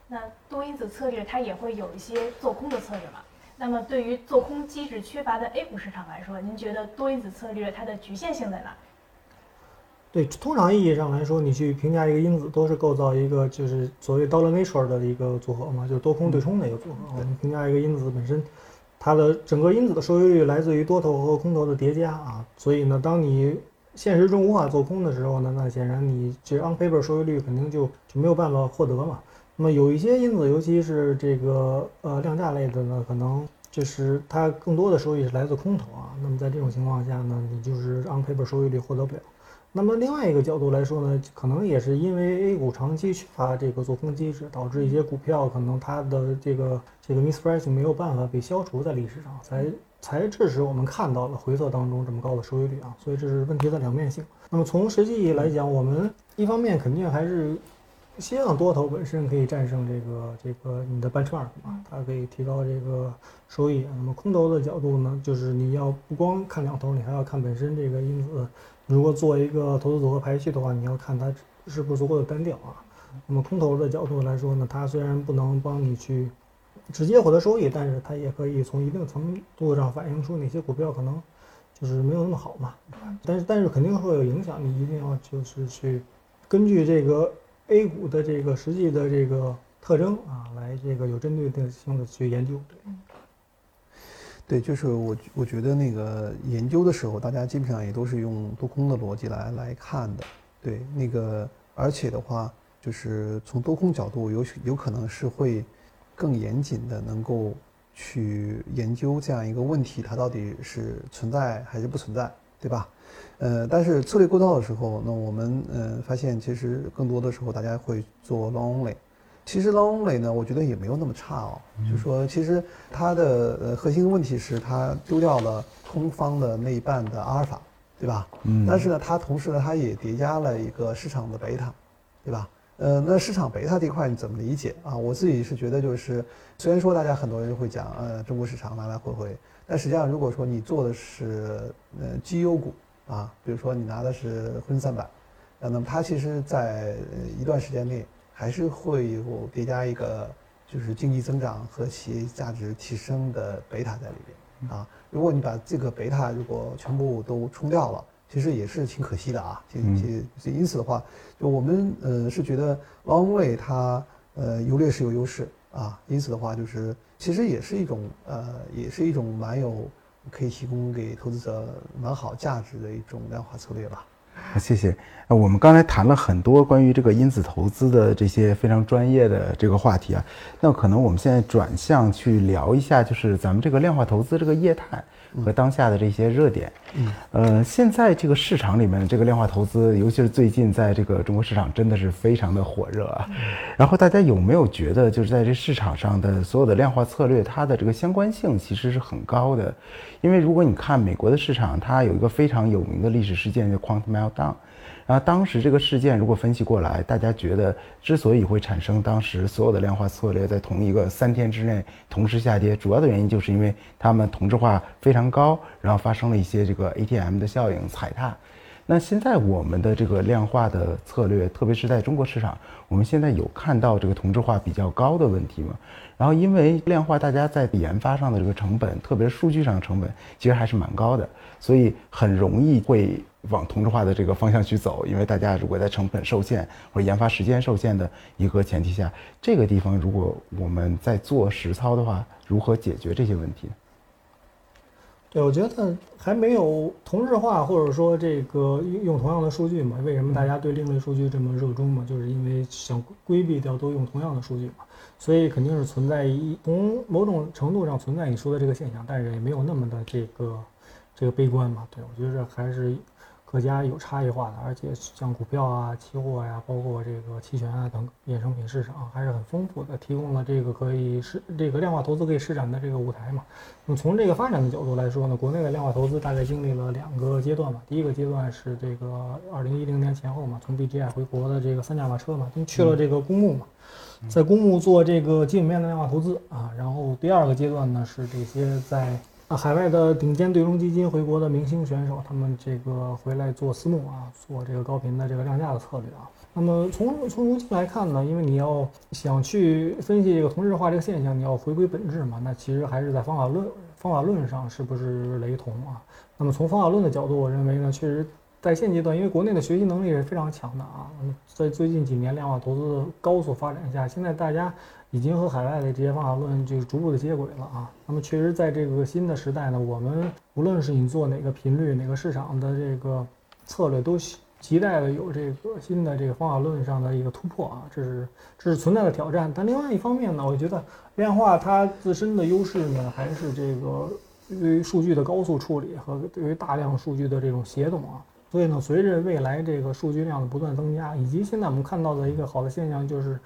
那多因子策略它也会有一些做空的策略嘛？那么对于做空机制缺乏的 A 股市场来说，您觉得多因子策略它的局限性在哪？对，通常意义上来说，你去评价一个因子，都是构造一个就是所谓 dollar nature 的一个组合嘛，就是多空对冲的一个组合。我们评价一个因子本身。它的整个因子的收益率来自于多头和空头的叠加啊，所以呢，当你现实中无法做空的时候呢，那显然你这 on paper 收益率肯定就就没有办法获得嘛。那么有一些因子，尤其是这个呃量价类的呢，可能就是它更多的收益是来自空头啊。那么在这种情况下呢，你就是 on paper 收益率获得不了。那么另外一个角度来说呢，可能也是因为 A 股长期缺乏这个做空机制，导致一些股票可能它的这个这个 mispricing 没有办法被消除在历史上，才才致使我们看到了回测当中这么高的收益率啊。所以这是问题的两面性。那么从实际意义来讲，我们一方面肯定还是希望多头本身可以战胜这个这个你的 benchmark 嘛，它可以提高这个收益。那么空头的角度呢，就是你要不光看两头，你还要看本身这个因子。如果做一个投资组合排序的话，你要看它是不是足够的单调啊。那么空头的角度来说呢，它虽然不能帮你去直接获得收益，但是它也可以从一定程度上反映出哪些股票可能就是没有那么好嘛。但是但是肯定会有影响，你一定要就是去根据这个 A 股的这个实际的这个特征啊，来这个有针对性的去研究。对，就是我我觉得那个研究的时候，大家基本上也都是用多空的逻辑来来看的。对，那个而且的话，就是从多空角度，有有可能是会更严谨的，能够去研究这样一个问题，它到底是存在还是不存在，对吧？呃，但是策略构造的时候，那我们呃发现，其实更多的时候大家会做 long only。其实 long only 呢，我觉得也没有那么差哦。就说其实它的呃核心问题是它丢掉了空方的那一半的阿尔法，对吧？嗯。但是呢，它同时呢，它也叠加了一个市场的贝塔，对吧？呃，那市场贝塔这块你怎么理解啊？我自己是觉得就是，虽然说大家很多人会讲呃中国市场来来回回，但实际上如果说你做的是呃绩优股啊，比如说你拿的是沪深三百，那么它其实在一段时间内。还是会有叠加一个，就是经济增长和企业价值提升的贝塔在里边啊。如果你把这个贝塔如果全部都冲掉了，其实也是挺可惜的啊。其其因此的话，就我们呃是觉得 long way 它呃优劣势有优势啊。因此的话，就是其实也是一种呃也是一种蛮有可以提供给投资者蛮好价值的一种量化策略吧。谢谢。呃，我们刚才谈了很多关于这个因子投资的这些非常专业的这个话题啊，那可能我们现在转向去聊一下，就是咱们这个量化投资这个业态和当下的这些热点。嗯，呃，现在这个市场里面这个量化投资，尤其是最近在这个中国市场真的是非常的火热啊。然后大家有没有觉得，就是在这市场上的所有的量化策略，它的这个相关性其实是很高的？因为如果你看美国的市场，它有一个非常有名的历史事件叫 Quant Meltdown。然后当时这个事件如果分析过来，大家觉得之所以会产生当时所有的量化策略在同一个三天之内同时下跌，主要的原因就是因为他们同质化非常高，然后发生了一些这个 ATM 的效应踩踏。那现在我们的这个量化的策略，特别是在中国市场，我们现在有看到这个同质化比较高的问题吗？然后因为量化大家在研发上的这个成本，特别是数据上的成本，其实还是蛮高的，所以很容易会。往同质化的这个方向去走，因为大家如果在成本受限或者研发时间受限的一个前提下，这个地方如果我们在做实操的话，如何解决这些问题？对，我觉得还没有同质化，或者说这个用同样的数据嘛？为什么大家对另类数据这么热衷嘛？就是因为想规避掉都用同样的数据嘛，所以肯定是存在一从某种程度上存在你说的这个现象，但是也没有那么的这个这个悲观嘛。对我觉得还是。各家有差异化的，而且像股票啊、期货呀，包括这个期权啊等衍生品市场还是很丰富的，提供了这个可以施这个量化投资可以施展的这个舞台嘛。那么从这个发展的角度来说呢，国内的量化投资大概经历了两个阶段嘛。第一个阶段是这个二零一零年前后嘛，从 BGI 回国的这个三驾马车嘛，就去了这个公募嘛，在公募做这个基本面的量化投资啊。然后第二个阶段呢是这些在。海外的顶尖对冲基金回国的明星选手，他们这个回来做私募啊，做这个高频的这个量价的策略啊。那么从从如今来看呢，因为你要想去分析这个同质化这个现象，你要回归本质嘛，那其实还是在方法论方法论上是不是雷同啊？那么从方法论的角度，我认为呢，确实在现阶段，因为国内的学习能力是非常强的啊。在最近几年量化投资高速发展下，现在大家。已经和海外的这些方法论就是逐步的接轨了啊。那么确实，在这个新的时代呢，我们无论是你做哪个频率、哪个市场的这个策略，都期待的有这个新的这个方法论上的一个突破啊。这是这是存在的挑战。但另外一方面呢，我觉得量化它自身的优势呢，还是这个对于数据的高速处理和对于大量数据的这种协同啊。所以呢，随着未来这个数据量的不断增加，以及现在我们看到的一个好的现象就是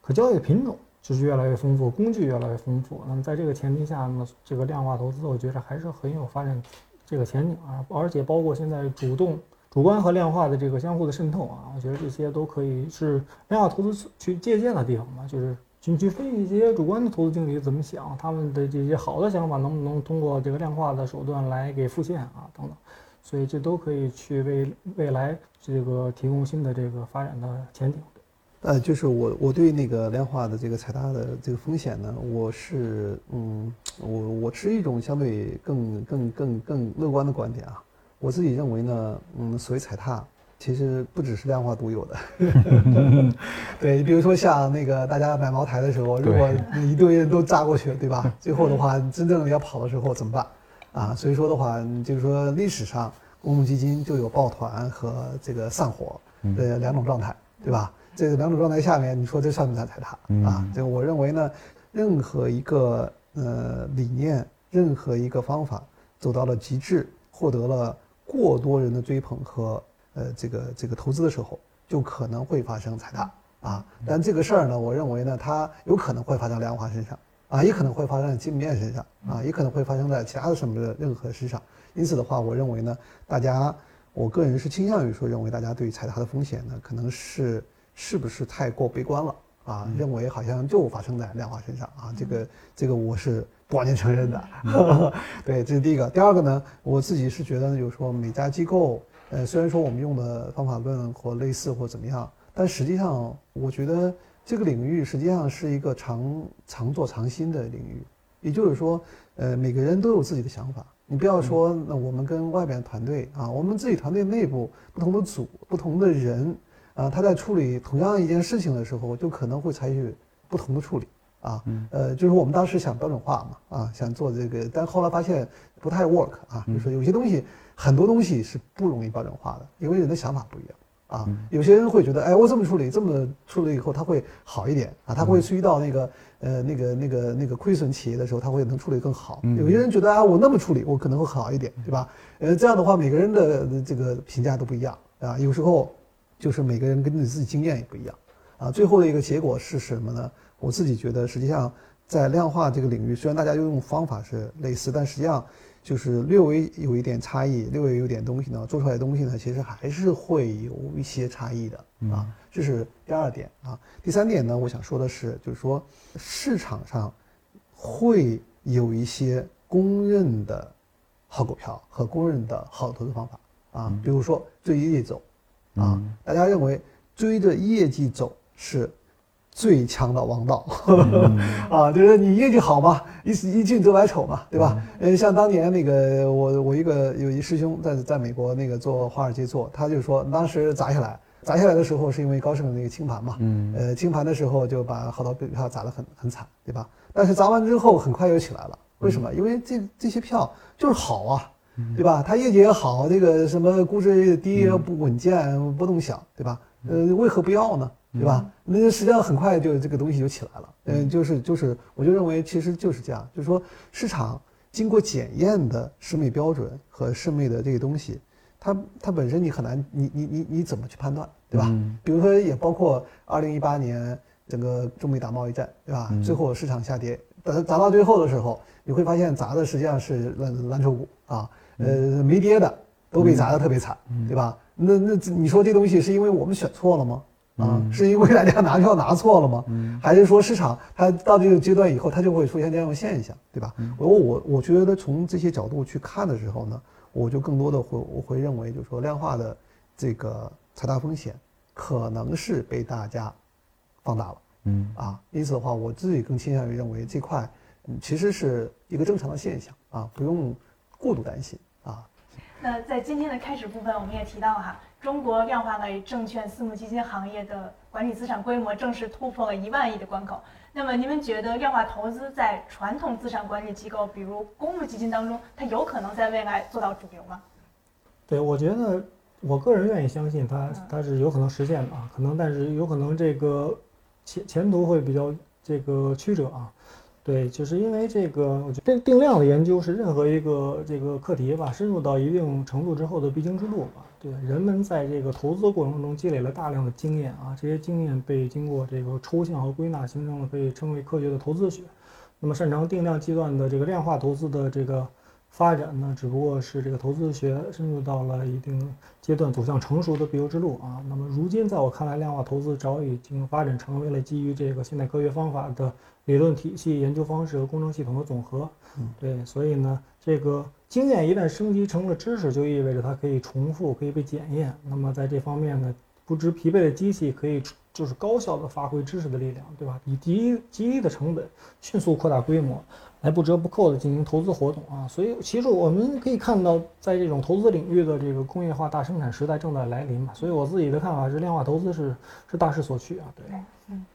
可交易品种。就是越来越丰富，工具越来越丰富。那么在这个前提下呢，这个量化投资，我觉得还是很有发展这个前景啊。而且包括现在主动、主观和量化的这个相互的渗透啊，我觉得这些都可以是量化投资去借鉴的地方嘛。就是去去分析一些主观的投资经理怎么想，他们的这些好的想法能不能通过这个量化的手段来给复现啊等等。所以这都可以去为未来这个提供新的这个发展的前景。呃，就是我我对那个量化的这个踩踏的这个风险呢，我是嗯，我我持一种相对更更更更乐观的观点啊。我自己认为呢，嗯，所谓踩踏，其实不只是量化独有的。对你比如说像那个大家买茅台的时候，如果一堆人都扎过去，对吧？最后的话，真正要跑的时候怎么办？啊，所以说的话，就是说历史上公募基金就有抱团和这个散伙的两种状态，对吧？这个两种状态下面，你说这算不算踩踏啊？这个我认为呢，任何一个呃理念，任何一个方法走到了极致，获得了过多人的追捧和呃这个这个投资的时候，就可能会发生踩踏啊。但这个事儿呢，我认为呢，它有可能会发生量化身上啊，也可能会发生在基本面身上啊，也可能会发生在其他的什么的任何身上。因此的话，我认为呢，大家，我个人是倾向于说，认为大家对于踩踏的风险呢，可能是。是不是太过悲观了啊？认为好像就发生在量化身上啊？这个这个我是不完全承认的。对，这是第一个。第二个呢，我自己是觉得呢，就是说每家机构，呃，虽然说我们用的方法论或类似或怎么样，但实际上我觉得这个领域实际上是一个常常做常新的领域。也就是说，呃，每个人都有自己的想法。你不要说，那我们跟外边团队啊，我们自己团队内部不同的组、不同的人。啊，他在处理同样一件事情的时候，就可能会采取不同的处理，啊，呃，就是我们当时想标准化嘛，啊，想做这个，但后来发现不太 work 啊，就是有些东西，很多东西是不容易标准化的，因为人的想法不一样。啊，有些人会觉得，哎，我这么处理，这么处理以后，他会好一点啊，他会遇到那个呃那个那个那个亏损企业的时候，他会能处理更好。有些人觉得啊，我那么处理，我可能会好一点，对吧？呃，这样的话，每个人的这个评价都不一样啊。有时候就是每个人跟你自己经验也不一样啊。最后的一个结果是什么呢？我自己觉得，实际上在量化这个领域，虽然大家用方法是类似，但实际上。就是略微有一点差异，略微有点东西呢，做出来的东西呢，其实还是会有一些差异的啊。这是第二点啊。第三点呢，我想说的是，就是说市场上会有一些公认的好股票和公认的好投资方法啊，比如说追业绩走啊，大家认为追着业绩走是。最强的王道，啊，就是你业绩好嘛，一一进则百丑嘛，对吧？呃，像当年那个我我一个有一师兄在在美国那个做华尔街做，他就说当时砸下来，砸下来的时候是因为高盛的那个清盘嘛，嗯，呃，清盘的时候就把好多股票砸得很很惨，对吧？但是砸完之后很快又起来了，为什么？因为这这些票就是好啊，对吧？它业绩也好，这个什么估值低不稳健波动小，对吧？呃，为何不要呢？对吧？那实际上很快就这个东西就起来了。嗯，就是就是，我就认为其实就是这样，就是说市场经过检验的审美标准和审美的这个东西，它它本身你很难，你你你你怎么去判断，对吧？比如说也包括二零一八年整个中美打贸易战，对吧？最后市场下跌，砸砸到最后的时候，你会发现砸的实际上是蓝蓝筹股啊，呃，没跌的都被砸得特别惨，对吧？那那你说这东西是因为我们选错了吗？啊，是因为大家拿票拿错了吗？还是说市场它到这个阶段以后，它就会出现这样的现象，对吧？我我我觉得从这些角度去看的时候呢，我就更多的会我会认为，就是说量化的这个财大风险可能是被大家放大了，嗯啊，因此的话，我自己更倾向于认为这块其实是一个正常的现象啊，不用过度担心啊。那在今天的开始部分，我们也提到哈。中国量化类证券私募基金行业的管理资产规模正式突破了一万亿的关口。那么，你们觉得量化投资在传统资产管理机构，比如公募基金当中，它有可能在未来做到主流吗？对，我觉得我个人愿意相信它，它是有可能实现的啊。可能，但是有可能这个前前途会比较这个曲折啊。对，就是因为这个，我觉得定量的研究是任何一个这个课题吧，深入到一定程度之后的必经之路吧。对，人们在这个投资过程中积累了大量的经验啊，这些经验被经过这个抽象和归纳，形成了可以称为科学的投资学。那么，擅长定量计算的这个量化投资的这个发展呢，只不过是这个投资学深入到了一定阶段走向成熟的必由之路啊。那么，如今在我看来，量化投资早已经发展成为了基于这个现代科学方法的。理论体系、研究方式和工程系统的总和，对，所以呢，这个经验一旦升级成了知识，就意味着它可以重复、可以被检验。那么在这方面呢，不知疲惫的机器可以就是高效的发挥知识的力量，对吧？以极极低的成本，迅速扩大规模，来不折不扣的进行投资活动啊。所以，其实我们可以看到，在这种投资领域的这个工业化大生产时代正在来临嘛。所以我自己的看法是，量化投资是是大势所趋啊。对，嗯。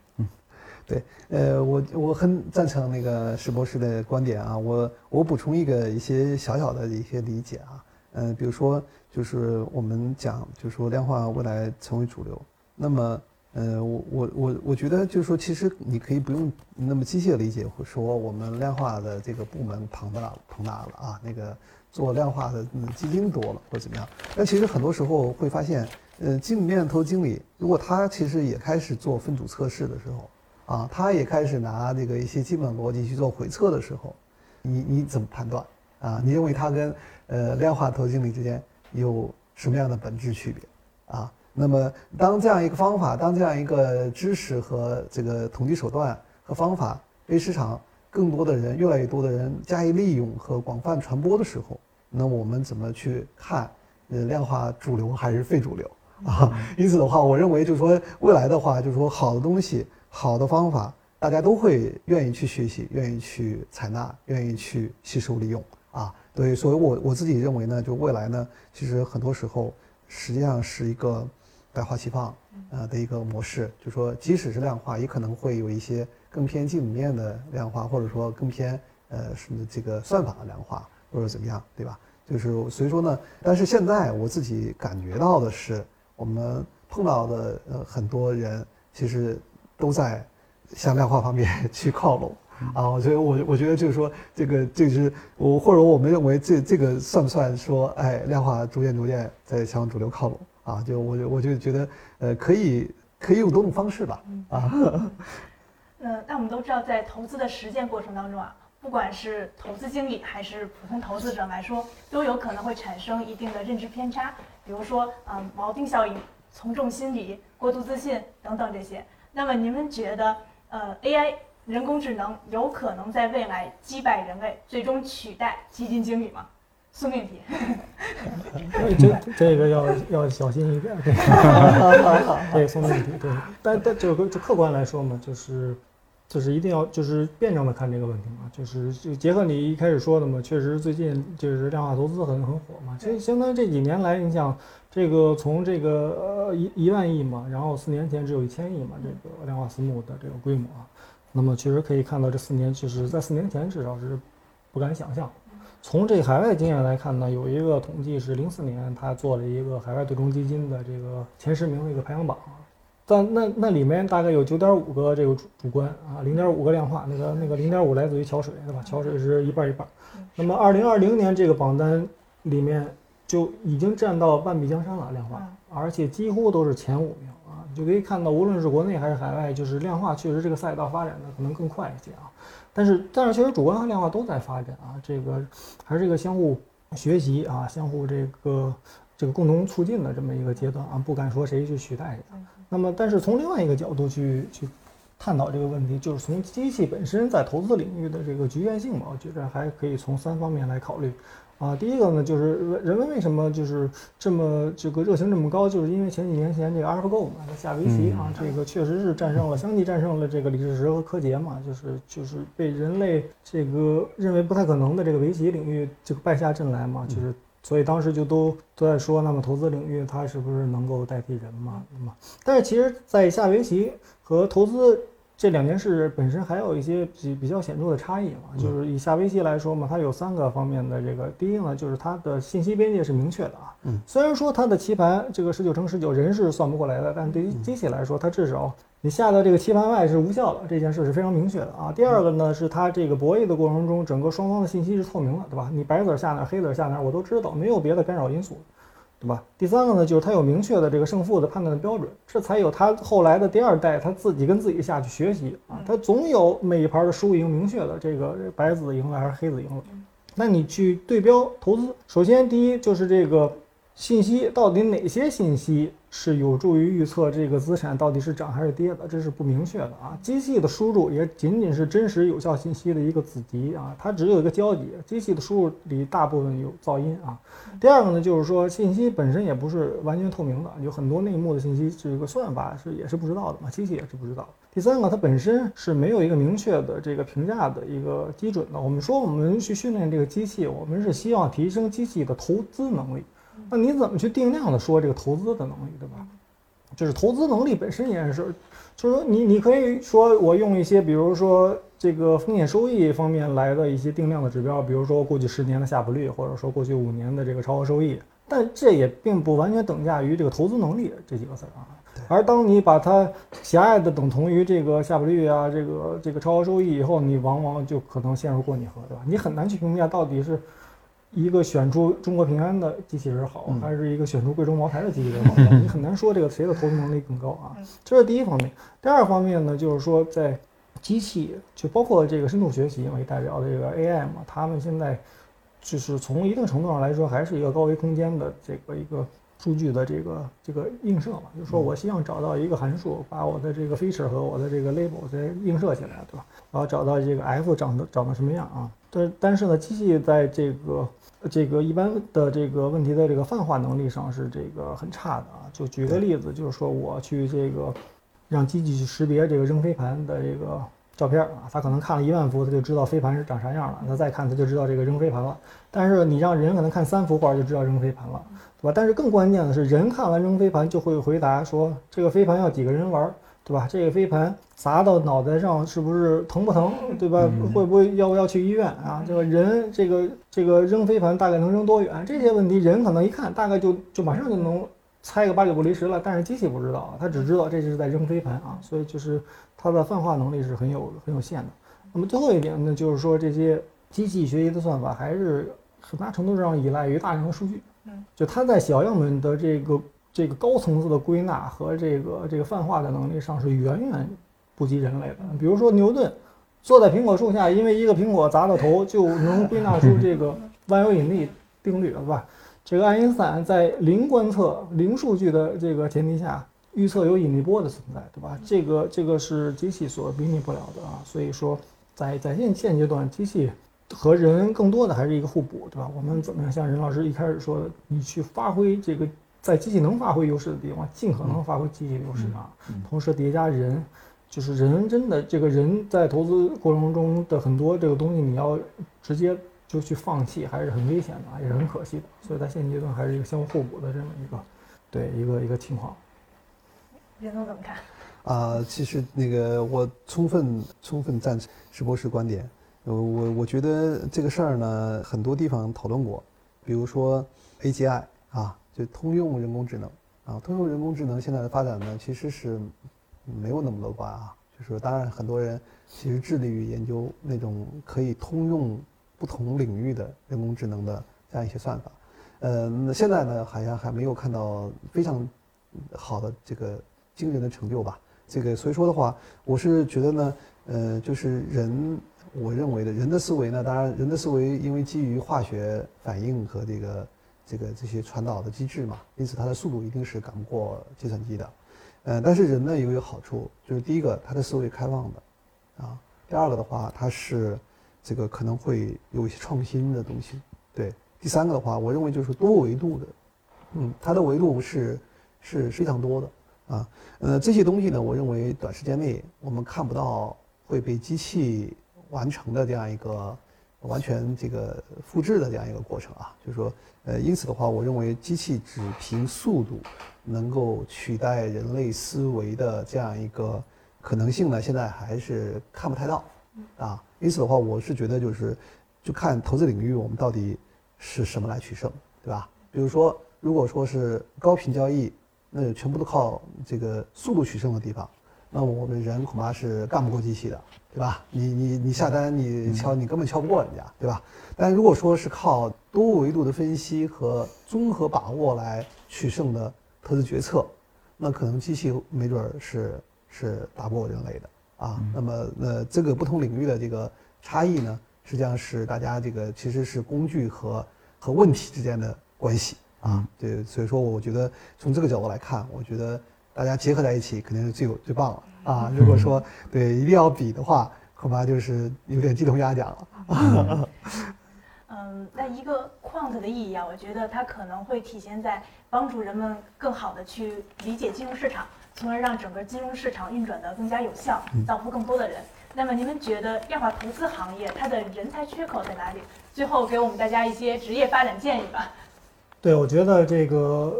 对，呃，我我很赞成那个石博士的观点啊。我我补充一个一些小小的一些理解啊，嗯，比如说就是我们讲，就是说量化未来成为主流，那么，呃，我我我我觉得就是说，其实你可以不用那么机械理解，或说我们量化的这个部门庞大庞大了啊，那个做量化的基金多了或者怎么样。但其实很多时候会发现，呃，经理链投经理如果他其实也开始做分组测试的时候。啊，他也开始拿这个一些基本逻辑去做回测的时候，你你怎么判断？啊，你认为它跟呃量化投资经理之间有什么样的本质区别？啊，那么当这样一个方法，当这样一个知识和这个统计手段和方法被市场更多的人、越来越多的人加以利用和广泛传播的时候，那我们怎么去看？呃，量化主流还是非主流？啊，因此的话，我认为就是说未来的话，就是说好的东西。好的方法，大家都会愿意去学习，愿意去采纳，愿意去吸收利用啊。对，所以我我自己认为呢，就未来呢，其实很多时候实际上是一个百花齐放呃的一个模式。就说即使是量化，也可能会有一些更偏基本面的量化，或者说更偏呃什么这个算法的量化，或者怎么样，对吧？就是所以说呢，但是现在我自己感觉到的是，我们碰到的呃很多人其实都在向量化方面去靠拢啊。我觉得我我觉得就是说这个这是我或者我们认为这这个算不算说哎量化逐渐逐渐在向主流靠拢啊？就我我就觉得呃可以可以用多种方式吧啊。嗯，那我们都知道，在投资的实践过程当中啊。不管是投资经理还是普通投资者来说，都有可能会产生一定的认知偏差，比如说，嗯，锚定效应、从众心理、过度自信等等这些。那么，你们觉得，呃，AI 人工智能有可能在未来击败人类，最终取代基金经理吗？送命题。这这个要要小心一点，对，对，送命题，对。但但就个就客观来说嘛，就是。就是一定要就是辩证的看这个问题嘛，就是就结合你一开始说的嘛，确实最近就是量化投资很很火嘛，其实相当于这几年来，你想这个从这个呃一一万亿嘛，然后四年前只有一千亿嘛，这个量化私募的这个规模，那么确实可以看到这四年，其实在四年前至少是不敢想象。从这海外经验来看呢，有一个统计是零四年他做了一个海外对冲基金的这个前十名的一个排行榜。但那那里面大概有九点五个这个主主观啊，零点五个量化，那个那个零点五来自于桥水，对吧？桥水是一半一半。那么二零二零年这个榜单里面就已经占到半壁江山了，量化，而且几乎都是前五名啊，你就可以看到，无论是国内还是海外，就是量化确实这个赛道发展的可能更快一些啊。但是但是确实主观和量化都在发展啊，这个还是一个相互学习啊，相互这个这个共同促进的这么一个阶段啊，不敢说谁去取代谁。那么，但是从另外一个角度去去探讨这个问题，就是从机器本身在投资领域的这个局限性吧，我觉得还可以从三方面来考虑。啊，第一个呢，就是人们为什么就是这么这个热情这么高，就是因为前几年前这个 AlphaGo 嘛，下围棋啊，这个确实是战胜了，相继战胜了这个李世石和柯洁嘛，就是就是被人类这个认为不太可能的这个围棋领域这个败下阵来嘛，就是。所以当时就都都在说，那么投资领域它是不是能够代替人嘛？那么，但是其实，在下围棋和投资这两件事本身还有一些比比较显著的差异嘛。就是以下围棋来说嘛，它有三个方面的这个，第一呢，就是它的信息边界是明确的啊。嗯。虽然说它的棋盘这个十九乘十九人是算不过来的，但对于机器来说，它至少。你下到这个棋盘外是无效的，这件事是非常明确的啊。第二个呢，是它这个博弈的过程中，整个双方的信息是透明的，对吧？你白子下哪，黑子下哪，我都知道，没有别的干扰因素，对吧？第三个呢，就是他有明确的这个胜负的判断的标准，这才有他后来的第二代，他自己跟自己下去学习啊，他总有每一盘的输赢明确的，这个白子赢了还是黑子赢了。那你去对标投资，首先第一就是这个信息到底哪些信息？是有助于预测这个资产到底是涨还是跌的，这是不明确的啊。机器的输入也仅仅是真实有效信息的一个子集啊，它只有一个交集。机器的输入里大部分有噪音啊。第二个呢，就是说信息本身也不是完全透明的，有很多内幕的信息，这个算法是也是不知道的嘛，机器也是不知道。第三个，它本身是没有一个明确的这个评价的一个基准的。我们说我们去训练这个机器，我们是希望提升机器的投资能力。那你怎么去定量的说这个投资的能力，对吧？就是投资能力本身也是，就是说你你可以说我用一些，比如说这个风险收益方面来的一些定量的指标，比如说过去十年的夏普率，或者说过去五年的这个超额收益，但这也并不完全等价于这个投资能力这几个词啊。而当你把它狭隘的等同于这个夏普率啊，这个这个超额收益以后，你往往就可能陷入过拟合，对吧？你很难去评价到底是。一个选出中国平安的机器人好，还是一个选出贵州茅台的机器人好？你 很难说这个谁的投资能力更高啊。这是第一方面。第二方面呢，就是说在机器，就包括这个深度学习为代表的这个 AI 嘛，他们现在就是从一定程度上来说，还是一个高维空间的这个一个数据的这个这个映射嘛。就是说我希望找到一个函数，把我的这个 feature 和我的这个 label 再映射起来，对吧？然后找到这个 f 长得长得什么样啊？但但是呢，机器在这个这个一般的这个问题的这个泛化能力上是这个很差的啊。就举个例子，就是说我去这个让机器去识别这个扔飞盘的这个照片啊，它可能看了一万幅，它就知道飞盘是长啥样了。它再看，它就知道这个扔飞盘了。但是你让人可能看三幅画就知道扔飞盘了，对吧？但是更关键的是，人看完扔飞盘就会回答说这个飞盘要几个人玩。对吧？这个飞盘砸到脑袋上是不是疼不疼，对吧？会不会要不要去医院啊？这个人这个这个扔飞盘大概能扔多远？这些问题人可能一看大概就就马上就能猜个八九不离十了，但是机器不知道啊，它只知道这是在扔飞盘啊，所以就是它的泛化能力是很有很有限的。那么最后一点呢，就是说这些机器学习的算法还是很大程度上依赖于大量的数据，嗯，就它在小样本的这个。这个高层次的归纳和这个这个泛化的能力上是远远不及人类的。比如说牛顿坐在苹果树下，因为一个苹果砸到头就能归纳出这个万有引力定律，对吧？这个爱因斯坦在零观测、零数据的这个前提下预测有引力波的存在，对吧？这个这个是机器所比拟不了的啊。所以说，在在现现阶段，机器和人更多的还是一个互补，对吧？我们怎么样像任老师一开始说的，你去发挥这个。在机器能发挥优势的地方，尽可能发挥机器优势啊。同时叠加人，就是人真的这个人在投资过程中的很多这个东西，你要直接就去放弃，还是很危险的，也是很可惜的。所以在现阶段还是一个相互互补的这么一个，对一个一个情况。袁总怎么看？啊，其实那个我充分充分赞成石博士观点。我我我觉得这个事儿呢，很多地方讨论过，比如说 AGI 啊。就通用人工智能啊，通用人工智能现在的发展呢，其实是没有那么乐观啊。就是当然，很多人其实致力于研究那种可以通用不同领域的人工智能的这样一些算法。呃，那现在呢，好像还没有看到非常好的这个惊人的成就吧。这个所以说的话，我是觉得呢，呃，就是人，我认为的人的思维呢，当然人的思维因为基于化学反应和这个。这个这些传导的机制嘛，因此它的速度一定是赶不过计算机的，呃，但是人呢也有好处，就是第一个，他的思维开放的，啊，第二个的话，它是这个可能会有一些创新的东西，对，第三个的话，我认为就是多维度的，嗯，它的维度是是非常多的，啊，呃，这些东西呢，我认为短时间内我们看不到会被机器完成的这样一个。完全这个复制的这样一个过程啊，就是说，呃，因此的话，我认为机器只凭速度能够取代人类思维的这样一个可能性呢，现在还是看不太到啊。因此的话，我是觉得就是，就看投资领域我们到底是什么来取胜，对吧？比如说，如果说是高频交易，那就全部都靠这个速度取胜的地方。那我们人恐怕是干不过机器的，对吧？你你你下单，你敲，你根本敲不过人家，对吧？但如果说是靠多维度的分析和综合把握来取胜的投资决策，那可能机器没准儿是是打不过人类的啊。那么，那这个不同领域的这个差异呢，实际上是大家这个其实是工具和和问题之间的关系啊。对，所以说我觉得从这个角度来看，我觉得。大家结合在一起，肯定是最有最棒了啊！如果说对一定要比的话，恐怕就是有点鸡同鸭讲了。嗯，那一个 quant 的意义啊，我觉得它可能会体现在帮助人们更好的去理解金融市场，从而让整个金融市场运转的更加有效，造福更多的人。那么你们觉得量化投资行业它的人才缺口在哪里？最后给我们大家一些职业发展建议吧。对，我觉得这个。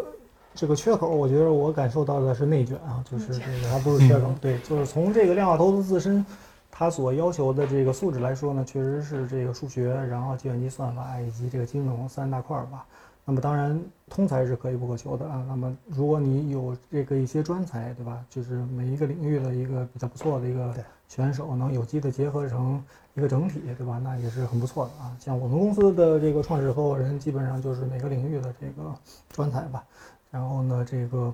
这个缺口，我觉得我感受到的是内卷啊，就是这个它不是缺口，对，就是从这个量化投资自身，它所要求的这个素质来说呢，确实是这个数学，然后计算机算法以及这个金融三大块儿吧。那么当然，通才是可遇不可求的啊。那么如果你有这个一些专才，对吧？就是每一个领域的一个比较不错的一个选手，能有机的结合成一个整体，对吧？那也是很不错的啊。像我们公司的这个创始合伙人，基本上就是每个领域的这个专才吧。然后呢，这个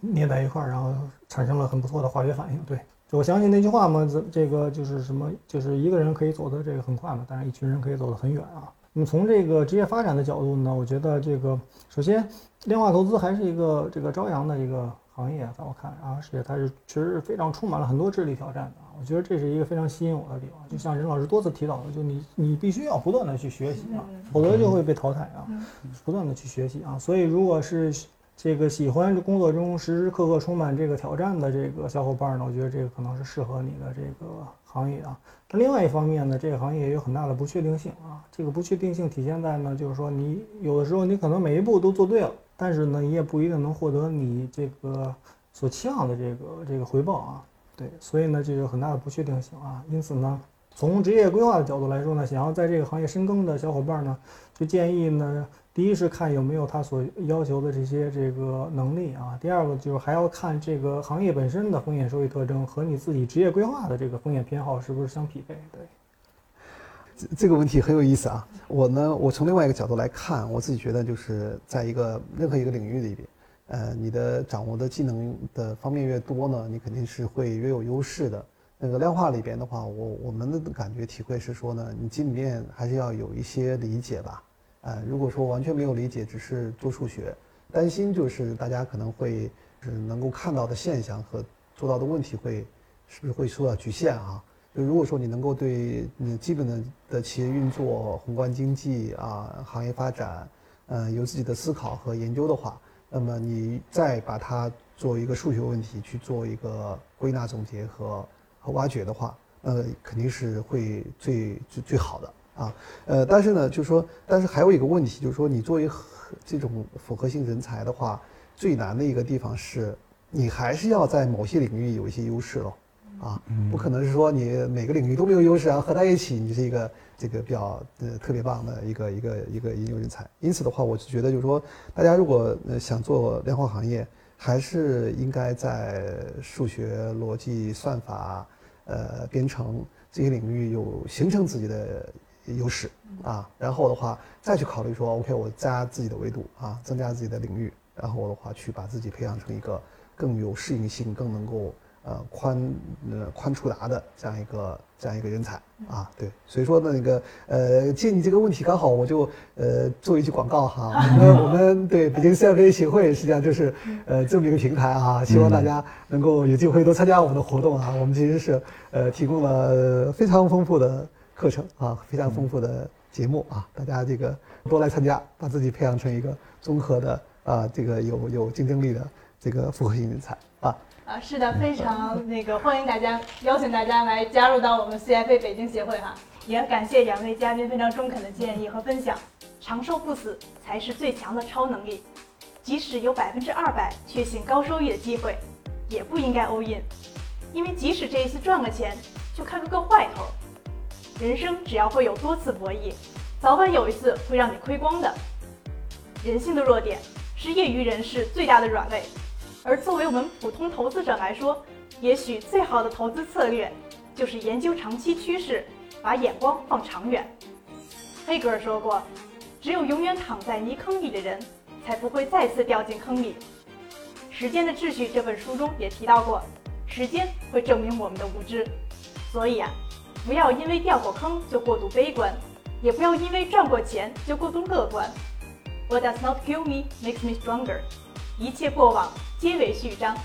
捏在一块儿，然后产生了很不错的化学反应。对，我相信那句话嘛，这这个就是什么，就是一个人可以走得这个很快嘛，但是一群人可以走得很远啊。那么从这个职业发展的角度呢，我觉得这个首先量化投资还是一个这个朝阳的一个行业，在我看啊，而且它是确实是非常充满了很多智力挑战的。我觉得这是一个非常吸引我的地方。就像任老师多次提到的，就你你必须要不断的去学习啊，否则就会被淘汰啊。不断的去学习啊，所以如果是这个喜欢工作中时时刻刻充满这个挑战的这个小伙伴呢，我觉得这个可能是适合你的这个行业啊。那另外一方面呢，这个行业也有很大的不确定性啊。这个不确定性体现在呢，就是说你有的时候你可能每一步都做对了，但是呢，你也不一定能获得你这个所期望的这个这个回报啊。对，所以呢，这有很大的不确定性啊。因此呢，从职业规划的角度来说呢，想要在这个行业深耕的小伙伴呢，就建议呢，第一是看有没有他所要求的这些这个能力啊，第二个就是还要看这个行业本身的风险收益特征和你自己职业规划的这个风险偏好是不是相匹配。对，这这个问题很有意思啊。我呢，我从另外一个角度来看，我自己觉得就是在一个任何一个领域里边。呃，你的掌握的技能的方面越多呢，你肯定是会越有优势的。那个量化里边的话，我我们的感觉体会是说呢，你基本面还是要有一些理解吧。呃，如果说完全没有理解，只是做数学，担心就是大家可能会是能够看到的现象和做到的问题会是不是会受到局限啊？就如果说你能够对你基本的的企业运作、宏观经济啊、行业发展，呃，有自己的思考和研究的话。那么你再把它做一个数学问题去做一个归纳总结和和挖掘的话，呃，肯定是会最最最好的啊。呃，但是呢，就是说，但是还有一个问题，就是说，你作为这种复合型人才的话，最难的一个地方是，你还是要在某些领域有一些优势喽。啊，不可能是说你每个领域都没有优势啊，合在一起你是一个这个比较呃特别棒的一个一个一个研究人才。因此的话，我是觉得就是说，大家如果呃想做量化行业，还是应该在数学、逻辑、算法、呃编程这些领域有形成自己的优势啊。然后的话，再去考虑说，OK，我加自己的维度啊，增加自己的领域，然后的话去把自己培养成一个更有适应性、更能够。呃，宽呃宽触达的这样一个这样一个人才啊，对，所以说呢，那个呃，借你这个问题，刚好我就呃做一句广告哈，我们我们对北京 CFA 协会实际上就是呃这么一个平台啊，希望大家能够有机会多参加我们的活动啊，我们其实是呃提供了非常丰富的课程啊，非常丰富的节目啊，大家这个多来参加，把自己培养成一个综合的啊，这个有有竞争力的这个复合型人才啊。啊，是的，非常那个欢迎大家，邀请大家来加入到我们 CFA 北京协会哈，也感谢两位嘉宾非常中肯的建议和分享。长寿不死才是最强的超能力，即使有百分之二百确信高收益的机会，也不应该 all in，因为即使这一次赚了钱，就看个个坏头。人生只要会有多次博弈，早晚有一次会让你亏光的。人性的弱点是业余人士最大的软肋。而作为我们普通投资者来说，也许最好的投资策略就是研究长期趋势，把眼光放长远。黑格尔说过：“只有永远躺在泥坑里的人，才不会再次掉进坑里。”《时间的秩序》这本书中也提到过，时间会证明我们的无知。所以啊，不要因为掉过坑就过度悲观，也不要因为赚过钱就过度乐观。What does not kill me makes me stronger。一切过往。皆为序章，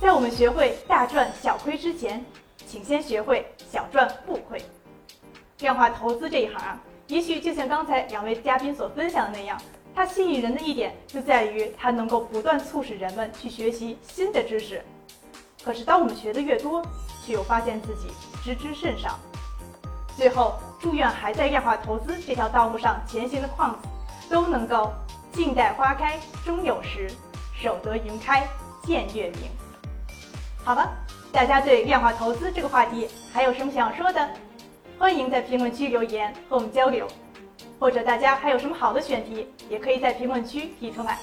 在我们学会大赚小亏之前，请先学会小赚不亏。量化投资这一行啊，也许就像刚才两位嘉宾所分享的那样，它吸引人的一点就在于它能够不断促使人们去学习新的知识。可是当我们学的越多，却又发现自己知之甚少。最后，祝愿还在量化投资这条道路上前行的矿子，都能够静待花开终有时。守得云开见月明。好吧，大家对量化投资这个话题还有什么想说的？欢迎在评论区留言和我们交流，或者大家还有什么好的选题，也可以在评论区提出来。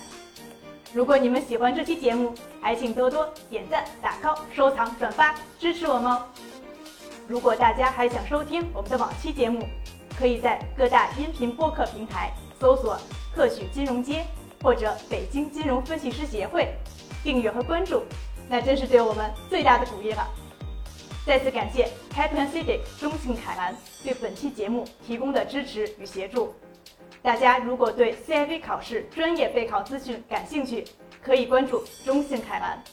如果你们喜欢这期节目，还请多多点赞、打 call、收藏、转发，支持我们哦。如果大家还想收听我们的往期节目，可以在各大音频播客平台搜索“特许金融街”。或者北京金融分析师协会订阅和关注，那真是对我们最大的鼓励了。再次感谢 Capital City 中信凯兰对本期节目提供的支持与协助。大家如果对 CIV 考试专业备考资讯感兴趣，可以关注中信凯兰。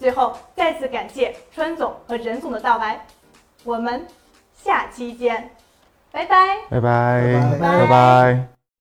最后再次感谢川总和任总的到来，我们下期见，拜拜，拜拜，拜拜。拜。